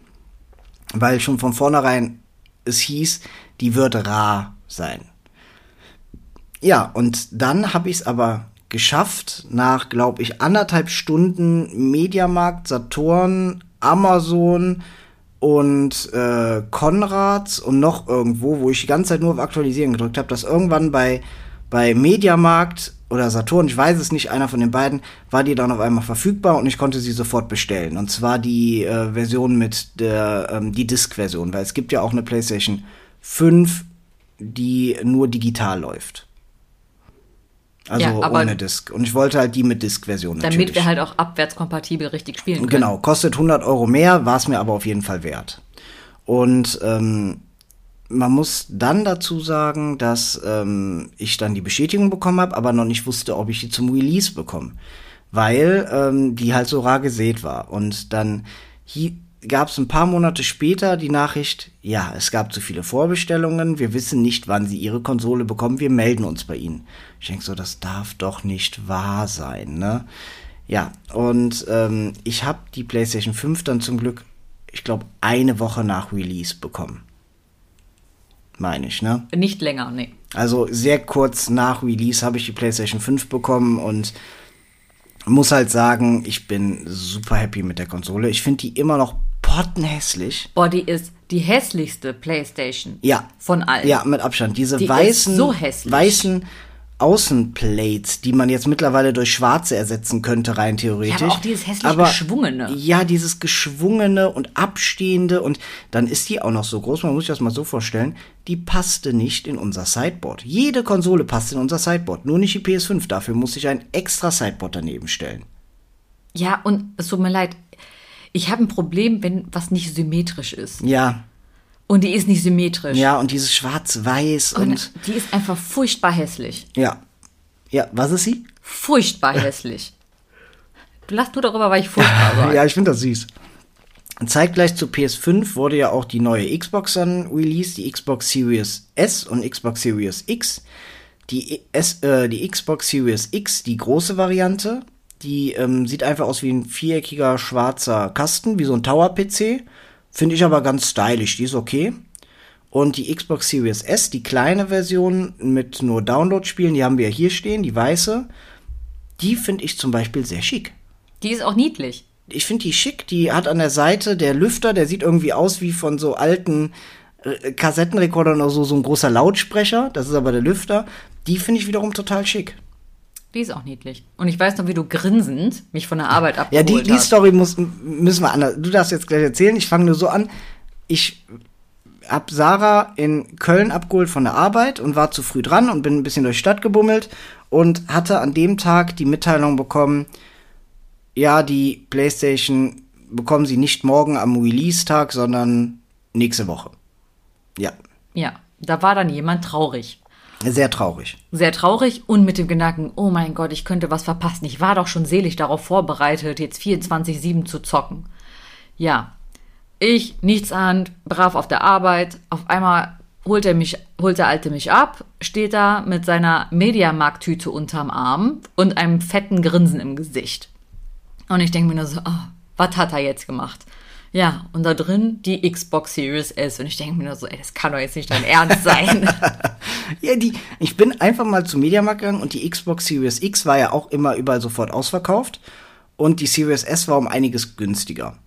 Weil schon von vornherein es hieß, die wird rar sein. Ja, und dann habe ich es aber geschafft, nach, glaube ich, anderthalb Stunden Mediamarkt, Saturn, Amazon und äh, Konrads und noch irgendwo, wo ich die ganze Zeit nur auf Aktualisieren gedrückt habe, dass irgendwann bei bei Mediamarkt oder Saturn, ich weiß es nicht, einer von den beiden, war die dann auf einmal verfügbar und ich konnte sie sofort bestellen. Und zwar die äh, Version mit der, ähm, die Disk-Version, weil es gibt ja auch eine PlayStation 5, die nur digital läuft. Also Ja, ohne Disk. Und ich wollte halt die mit Disk-Version natürlich. Damit wir halt auch abwärtskompatibel richtig spielen können. Genau, kostet 100 Euro mehr, war es mir aber auf jeden Fall wert. Und ähm, man muss dann dazu sagen, dass ähm, ich dann die Bestätigung bekommen habe, aber noch nicht wusste, ob ich die zum Release bekomme. Weil ähm, die halt so rar gesät war. Und dann gab es ein paar Monate später die Nachricht, ja, es gab zu viele Vorbestellungen, wir wissen nicht, wann sie ihre Konsole bekommen, wir melden uns bei ihnen. Ich denke so, das darf doch nicht wahr sein, ne? Ja, und ähm, ich habe die PlayStation 5 dann zum Glück, ich glaube, eine Woche nach Release bekommen. Meine ich, ne? Nicht länger, nee. Also sehr kurz nach Release habe ich die PlayStation 5 bekommen und muss halt sagen, ich bin super happy mit der Konsole. Ich finde die immer noch pottenhässlich. Boah, die ist die hässlichste Playstation. Ja. Von allen. Ja, mit Abstand. Diese Die weißen, so weißen Außenplates, die man jetzt mittlerweile durch schwarze ersetzen könnte, rein theoretisch. Ja, aber auch dieses hässlich Aber- Geschwungene. Ja, dieses geschwungene und abstehende und dann ist die auch noch so groß, man muss sich das mal so vorstellen, die passte nicht in unser Sideboard. Jede Konsole passt in unser Sideboard, nur nicht die PS5. Dafür muss ich ein extra Sideboard daneben stellen. Ja, und es tut mir leid. Ich habe ein Problem, wenn was nicht symmetrisch ist. Ja, Und die ist nicht symmetrisch. ja, und dieses schwarz-weiß und, Und die ist einfach furchtbar hässlich. ja. Ja, was ist sie? Furchtbar hässlich. Du lachst nur darüber, weil ich furchtbar war. Ja, ich finde das süß. Zeitgleich zu PS5 wurde ja auch die neue Xbox dann released, die Xbox Series S und Xbox Series X. Die, S, äh, die Xbox Series X, die große Variante, die ähm, sieht einfach aus wie ein viereckiger schwarzer Kasten, wie so ein Tower-PC. Finde ich aber ganz stylisch, die ist okay. Und die Xbox Series S, die kleine Version mit nur Download-Spielen, die haben wir hier stehen, die weiße. Die finde ich zum Beispiel sehr schick Die ist auch niedlich. ich finde die schick. Die hat an der Seite der Lüfter, der sieht irgendwie aus wie von so alten äh, Kassettenrekordern oder so, so ein großer Lautsprecher. Das ist aber der Lüfter. Die finde ich wiederum total schick. Die ist auch niedlich. Und ich weiß noch, wie du grinsend mich von der Arbeit Ja, abgeholt die, die hast. Story muss, müssen wir anders. Du darfst jetzt gleich erzählen. Ich fange nur so an. Ich hab Sarah in Köln abgeholt von der Arbeit und war zu früh dran und bin ein bisschen durch die Stadt gebummelt und hatte an dem Tag die Mitteilung bekommen, ja, die PlayStation bekommen sie nicht morgen am Release-Tag, sondern nächste Woche. Ja, Ja, da war dann jemand traurig. Sehr traurig. Sehr traurig und mit dem Gedanken, oh mein Gott, ich könnte was verpassen. Ich war doch schon selig darauf vorbereitet, jetzt 24-7 zu zocken. Ja, ich, nichts an, brav auf der Arbeit. Auf einmal holt er mich, holt der Alte mich ab, steht da mit seiner Mediamarkt-Tüte unterm Arm und einem fetten Grinsen im Gesicht. Und ich denke mir nur so, oh, was hat er jetzt gemacht? Ja, und da drin die Xbox Series S. Und ich denke mir nur so, ey, das kann doch jetzt nicht dein Ernst sein. Ja, die, ich bin einfach mal zum Mediamarkt gegangen und die Xbox Series X war ja auch immer überall sofort ausverkauft und die Series S war um einiges günstiger.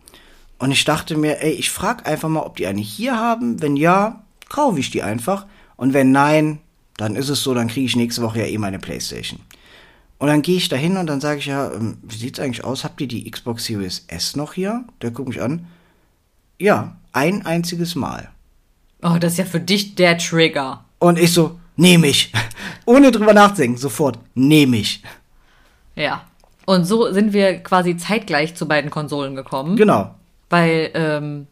Und ich dachte mir, ey, ich frag einfach mal, ob die eine hier haben. Wenn ja, kaufe ich die einfach. Und wenn nein, dann ist es so, dann kriege ich nächste Woche ja eh meine Playstation. Und dann gehe ich da hin und dann sage ich ja, ähm, wie sieht's eigentlich aus? Habt ihr die Xbox Series S noch hier? Der guckt mich an. Ja, ein einziges Mal. Oh, das ist ja für dich der Trigger. Und ich so, nehme ich. Ohne drüber nachzudenken, sofort, nehme ich. Ja. Und so sind wir quasi zeitgleich zu beiden Konsolen gekommen. Genau. Weil, ähm,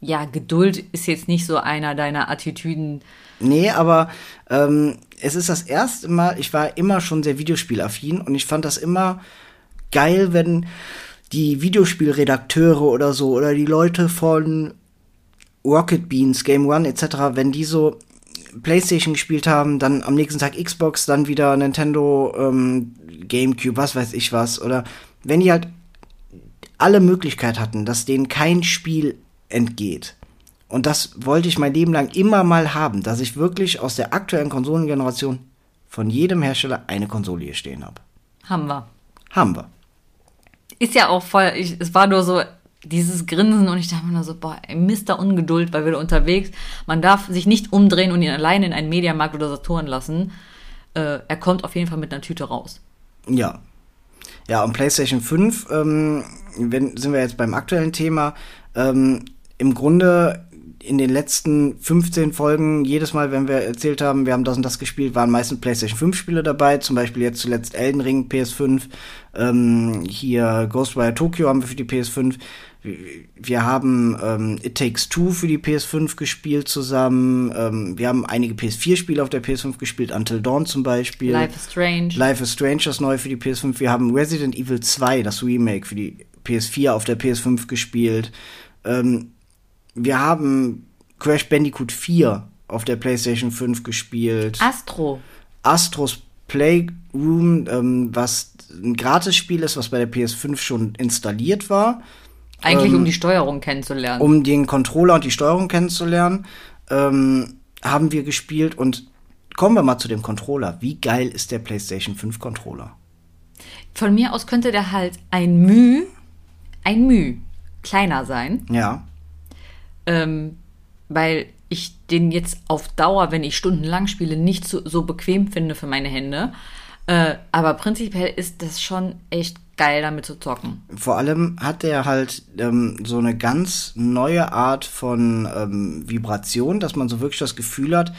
ja, Geduld ist jetzt nicht so einer deiner Attitüden. Nee, aber ähm, es ist das erste Mal, ich war immer schon sehr videospielaffin und ich fand das immer geil, wenn die Videospielredakteure oder so oder die Leute von Rocket Beans, Game One etc., wenn die so PlayStation gespielt haben, dann am nächsten Tag Xbox, dann wieder Nintendo, ähm, GameCube, was weiß ich was, oder wenn die halt alle Möglichkeit hatten, dass denen kein Spiel entgeht. Und das wollte ich mein Leben lang immer mal haben, dass ich wirklich aus der aktuellen Konsolengeneration von jedem Hersteller eine Konsole hier stehen habe. Haben wir. Haben wir. Ist ja auch voll, ich, es war nur so dieses Grinsen und ich dachte mir nur so, boah, Mister Ungeduld, weil wir da unterwegs, man darf sich nicht umdrehen und ihn alleine in einen Mediamarkt oder Saturn lassen. äh, er kommt auf jeden Fall mit einer Tüte raus. Ja. Ja, und PlayStation 5, ähm, wenn, sind wir jetzt beim aktuellen Thema. Ähm, Im Grunde in den letzten 15 Folgen, jedes Mal, wenn wir erzählt haben, wir haben das und das gespielt, waren meistens PlayStation 5 Spiele dabei. Zum Beispiel jetzt zuletzt Elden Ring, PS5. Ähm, hier Ghostwire Tokyo haben wir für die PS5. Wir haben ähm, It Takes Two für die PS5 gespielt zusammen. Ähm, wir haben einige PS4-Spiele auf der PS5 gespielt, Until Dawn zum Beispiel. Life is Strange. Life is Strange, das neue für die PS5. Wir haben Resident Evil 2, das Remake für die PS4 auf der PS5 gespielt. Ähm, wir haben Crash Bandicoot 4 auf der PlayStation 5 gespielt. Astro. Astros Playroom, ähm, was ein Gratisspiel ist, was bei der PS5 schon installiert war. Eigentlich Ähm, um die Steuerung kennenzulernen. Um den Controller und die Steuerung kennenzulernen, ähm, haben wir gespielt und kommen wir mal zu dem Controller. Wie geil ist der PlayStation 5 Controller? Von mir aus könnte der halt ein Müh, ein Müh kleiner sein, Ja. ähm, weil ich den jetzt auf Dauer, wenn ich stundenlang spiele, nicht so, so bequem finde für meine Hände. Äh, aber prinzipiell ist das schon echt geil, damit zu zocken. Vor allem hat er halt ähm, so eine ganz neue Art von ähm, Vibration, dass man so wirklich das Gefühl hat,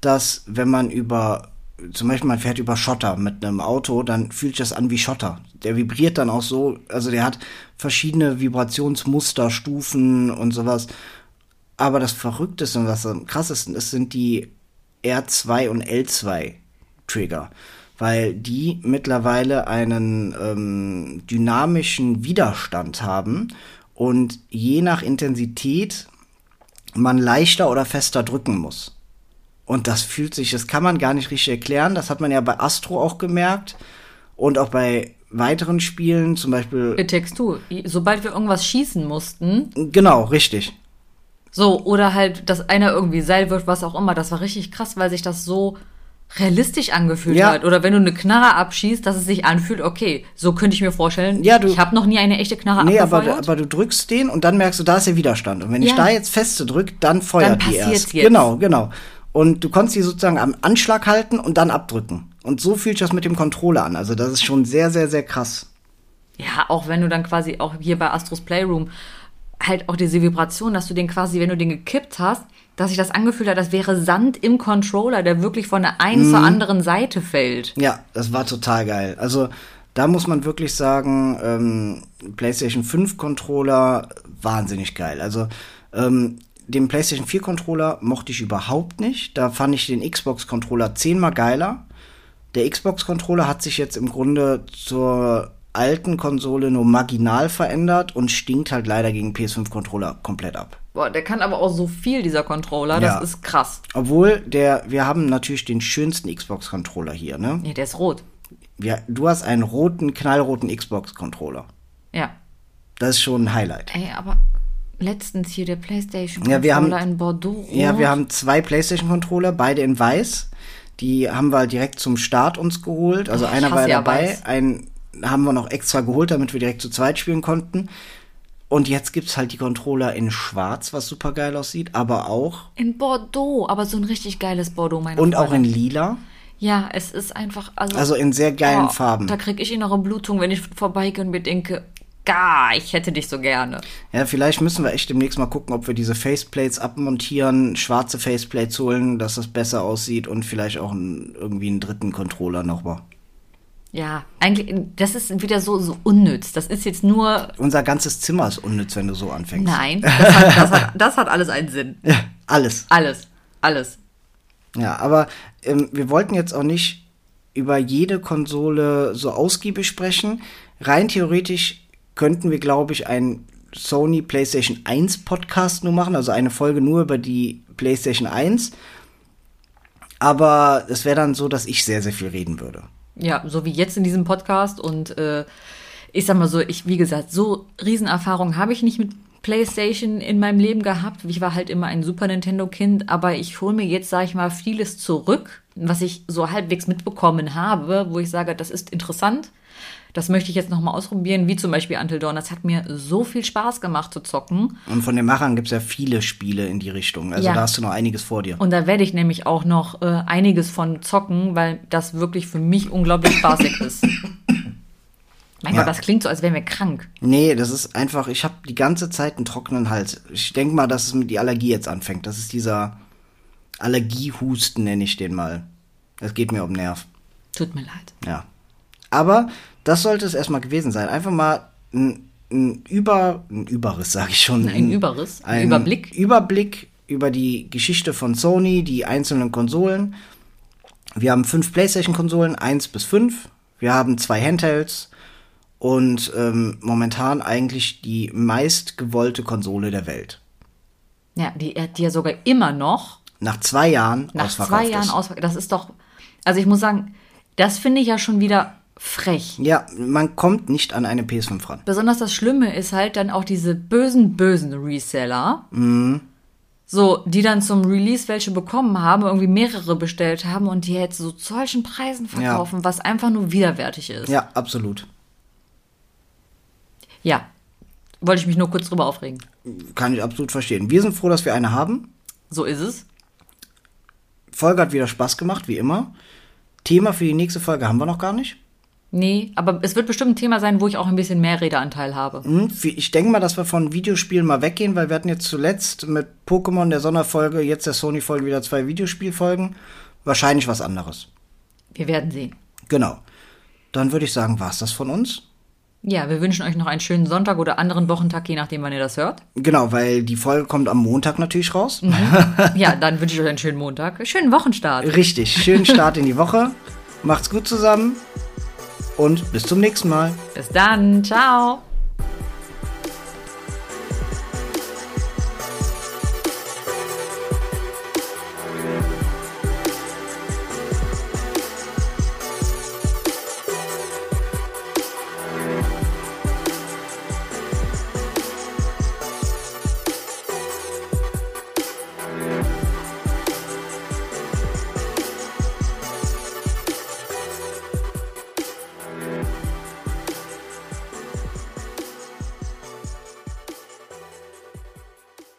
dass wenn man über, zum Beispiel man fährt über Schotter mit einem Auto, dann fühlt sich das an wie Schotter. Der vibriert dann auch so, also der hat verschiedene Vibrationsmuster, Stufen und sowas. Aber das Verrückteste und was am krassesten ist, sind die R2 und L2 Trigger, weil die mittlerweile einen ähm, dynamischen Widerstand haben und je nach Intensität man leichter oder fester drücken muss. Und das fühlt sich, das kann man gar nicht richtig erklären. Das hat man ja bei Astro auch gemerkt und auch bei weiteren Spielen, zum Beispiel. It Takes Two. Sobald wir irgendwas schießen mussten, Genau, richtig. so, oder halt, dass einer irgendwie Seil wird, was auch immer, das war richtig krass, weil sich das so realistisch angefühlt Ja. hat. Oder wenn du eine Knarre abschießt, dass es sich anfühlt, okay, so könnte ich mir vorstellen. Ja, du- ich habe noch nie eine echte Knarre Nee, aber, abgefeuert. aber du drückst den und dann merkst du, da ist der Widerstand. Und wenn ich Ja. da jetzt feste drück, dann feuert Dann die erst. jetzt. Genau, genau. Und du konntest die sozusagen am Anschlag halten und dann abdrücken. Und so fühlt sich das mit dem Controller an. Also das ist schon sehr, sehr, sehr krass. Ja, auch wenn du dann quasi auch hier bei Astros Playroom halt auch diese Vibration, dass du den quasi, wenn du den gekippt hast, dass sich das angefühlt hat, als wäre Sand im Controller, der wirklich von der einen Mhm. zur anderen Seite fällt. Ja, das war total geil. Also da muss man wirklich sagen, ähm, PlayStation 5 Controller wahnsinnig geil. Also ähm, den PlayStation 4 Controller mochte ich überhaupt nicht. Da fand ich den Xbox Controller zehnmal geiler. Der Xbox Controller hat sich jetzt im Grunde zur alten Konsole nur marginal verändert und stinkt halt leider gegen PS5 Controller komplett ab. Boah, der kann aber auch so viel, dieser Controller, Ja. das ist krass. Obwohl der, wir haben natürlich den schönsten Xbox Controller hier, ne? Nee, der ist rot. Wir, du hast einen roten, knallroten Xbox Controller. Ja. Das ist schon ein Highlight. Ey, aber letztens hier der PlayStation Ja, wir haben- in Bordeaux. Ja, wir haben zwei PlayStation-Controller, beide in weiß. Die haben wir direkt zum Start uns geholt. Also ich einer war ja dabei, weiß. einen haben wir noch extra geholt, damit wir direkt zu zweit spielen konnten. Und jetzt gibt's halt die Controller in schwarz, was super geil aussieht, aber auch in Bordeaux, aber so ein richtig geiles Bordeaux, meine und auch Freunde. in lila. Ja, es ist einfach, also, Also in sehr geilen oh, Farben. Da krieg ich innere Blutung, wenn ich vorbeigehe und mir denke, gar, ich hätte dich so gerne. Ja, vielleicht müssen wir echt demnächst mal gucken, ob wir diese Faceplates abmontieren, schwarze Faceplates holen, dass das besser aussieht und vielleicht auch einen, irgendwie einen dritten Controller nochmal. Ja, eigentlich, das ist wieder so, so unnütz. Das ist jetzt nur, Unser ganzes Zimmer ist unnütz, wenn du so anfängst. nein, das hat, das hat, das hat alles einen Sinn. Ja, alles. Alles, alles. Ja, aber ähm, wir wollten jetzt auch nicht über jede Konsole so ausgiebig sprechen. Rein theoretisch könnten wir, glaube ich, einen Sony PlayStation 1 Podcast nur machen, also eine Folge nur über die PlayStation 1. Aber es wäre dann so, dass ich sehr, sehr viel reden würde. Ja, so wie jetzt in diesem Podcast und äh, ich sag mal so, ich, wie gesagt, so Riesenerfahrung habe ich nicht mit PlayStation in meinem Leben gehabt. Ich war halt immer ein Super Nintendo-Kind, aber ich hole mir jetzt, sage ich mal, vieles zurück, was ich so halbwegs mitbekommen habe, wo ich sage, das ist interessant. Das möchte ich jetzt nochmal ausprobieren, wie zum Beispiel Until Dawn. Das hat mir so viel Spaß gemacht zu zocken. Und von den Machern gibt es ja viele Spiele in die Richtung. Also Ja. da hast du noch einiges vor dir. Und da werde ich nämlich auch noch äh, einiges von zocken, weil das wirklich für mich unglaublich spaßig ist. Mein Ja. Gott, das klingt so, als wären wir krank. Nee, das ist einfach, ich habe die ganze Zeit einen trockenen Hals. Ich denke mal, dass es mit die Allergie jetzt anfängt. Das ist dieser Allergiehusten, nenne ich den mal. Das geht mir um den Nerv. Tut mir leid. Ja. Aber das sollte es erstmal gewesen sein. Einfach mal ein, ein Über, ein Überriss, sage ich schon. Ein Überriss, ein Überblick. Überblick über die Geschichte von Sony, die einzelnen Konsolen. Wir haben fünf PlayStation-Konsolen, eins bis fünf. Wir haben zwei Handhelds und ähm, momentan eigentlich die meistgewollte Konsole der Welt. Ja, die, die ja sogar immer noch Nach zwei Jahren nach ausverkauft zwei Jahren ist. ausverkauft. Das ist doch, also ich muss sagen, das finde ich ja schon wieder frech. Ja, man kommt nicht an eine PS5 ran. Besonders das Schlimme ist halt dann auch diese bösen, bösen Reseller. So, die dann zum Release welche bekommen haben, irgendwie mehrere bestellt haben und die jetzt so zu solchen Preisen verkaufen, was einfach nur widerwärtig ist. Ja, absolut. Ja. Wollte ich mich nur kurz drüber aufregen. Kann ich absolut verstehen. Wir sind froh, dass wir eine haben. So ist es. Folge hat wieder Spaß gemacht, wie immer. Thema für die nächste Folge haben wir noch gar nicht. Nee, aber es wird bestimmt ein Thema sein, wo ich auch ein bisschen mehr Redeanteil habe. Hm, Ich denke mal, dass wir von Videospielen mal weggehen, weil wir hatten jetzt zuletzt mit Pokémon der Sonderfolge, jetzt der Sony-Folge wieder zwei Videospielfolgen. Wahrscheinlich was anderes. Wir werden sehen. Genau. Dann würde ich sagen, war's das von uns. Ja, wir wünschen euch noch einen schönen Sonntag oder anderen Wochentag, je nachdem, wann ihr das hört. Genau, weil die Folge kommt am Montag natürlich raus. Ja, dann wünsche ich euch einen schönen Montag. Schönen Wochenstart. Richtig. Schönen Start in die Woche. Macht's gut zusammen. Und bis zum nächsten Mal. Bis dann. Ciao.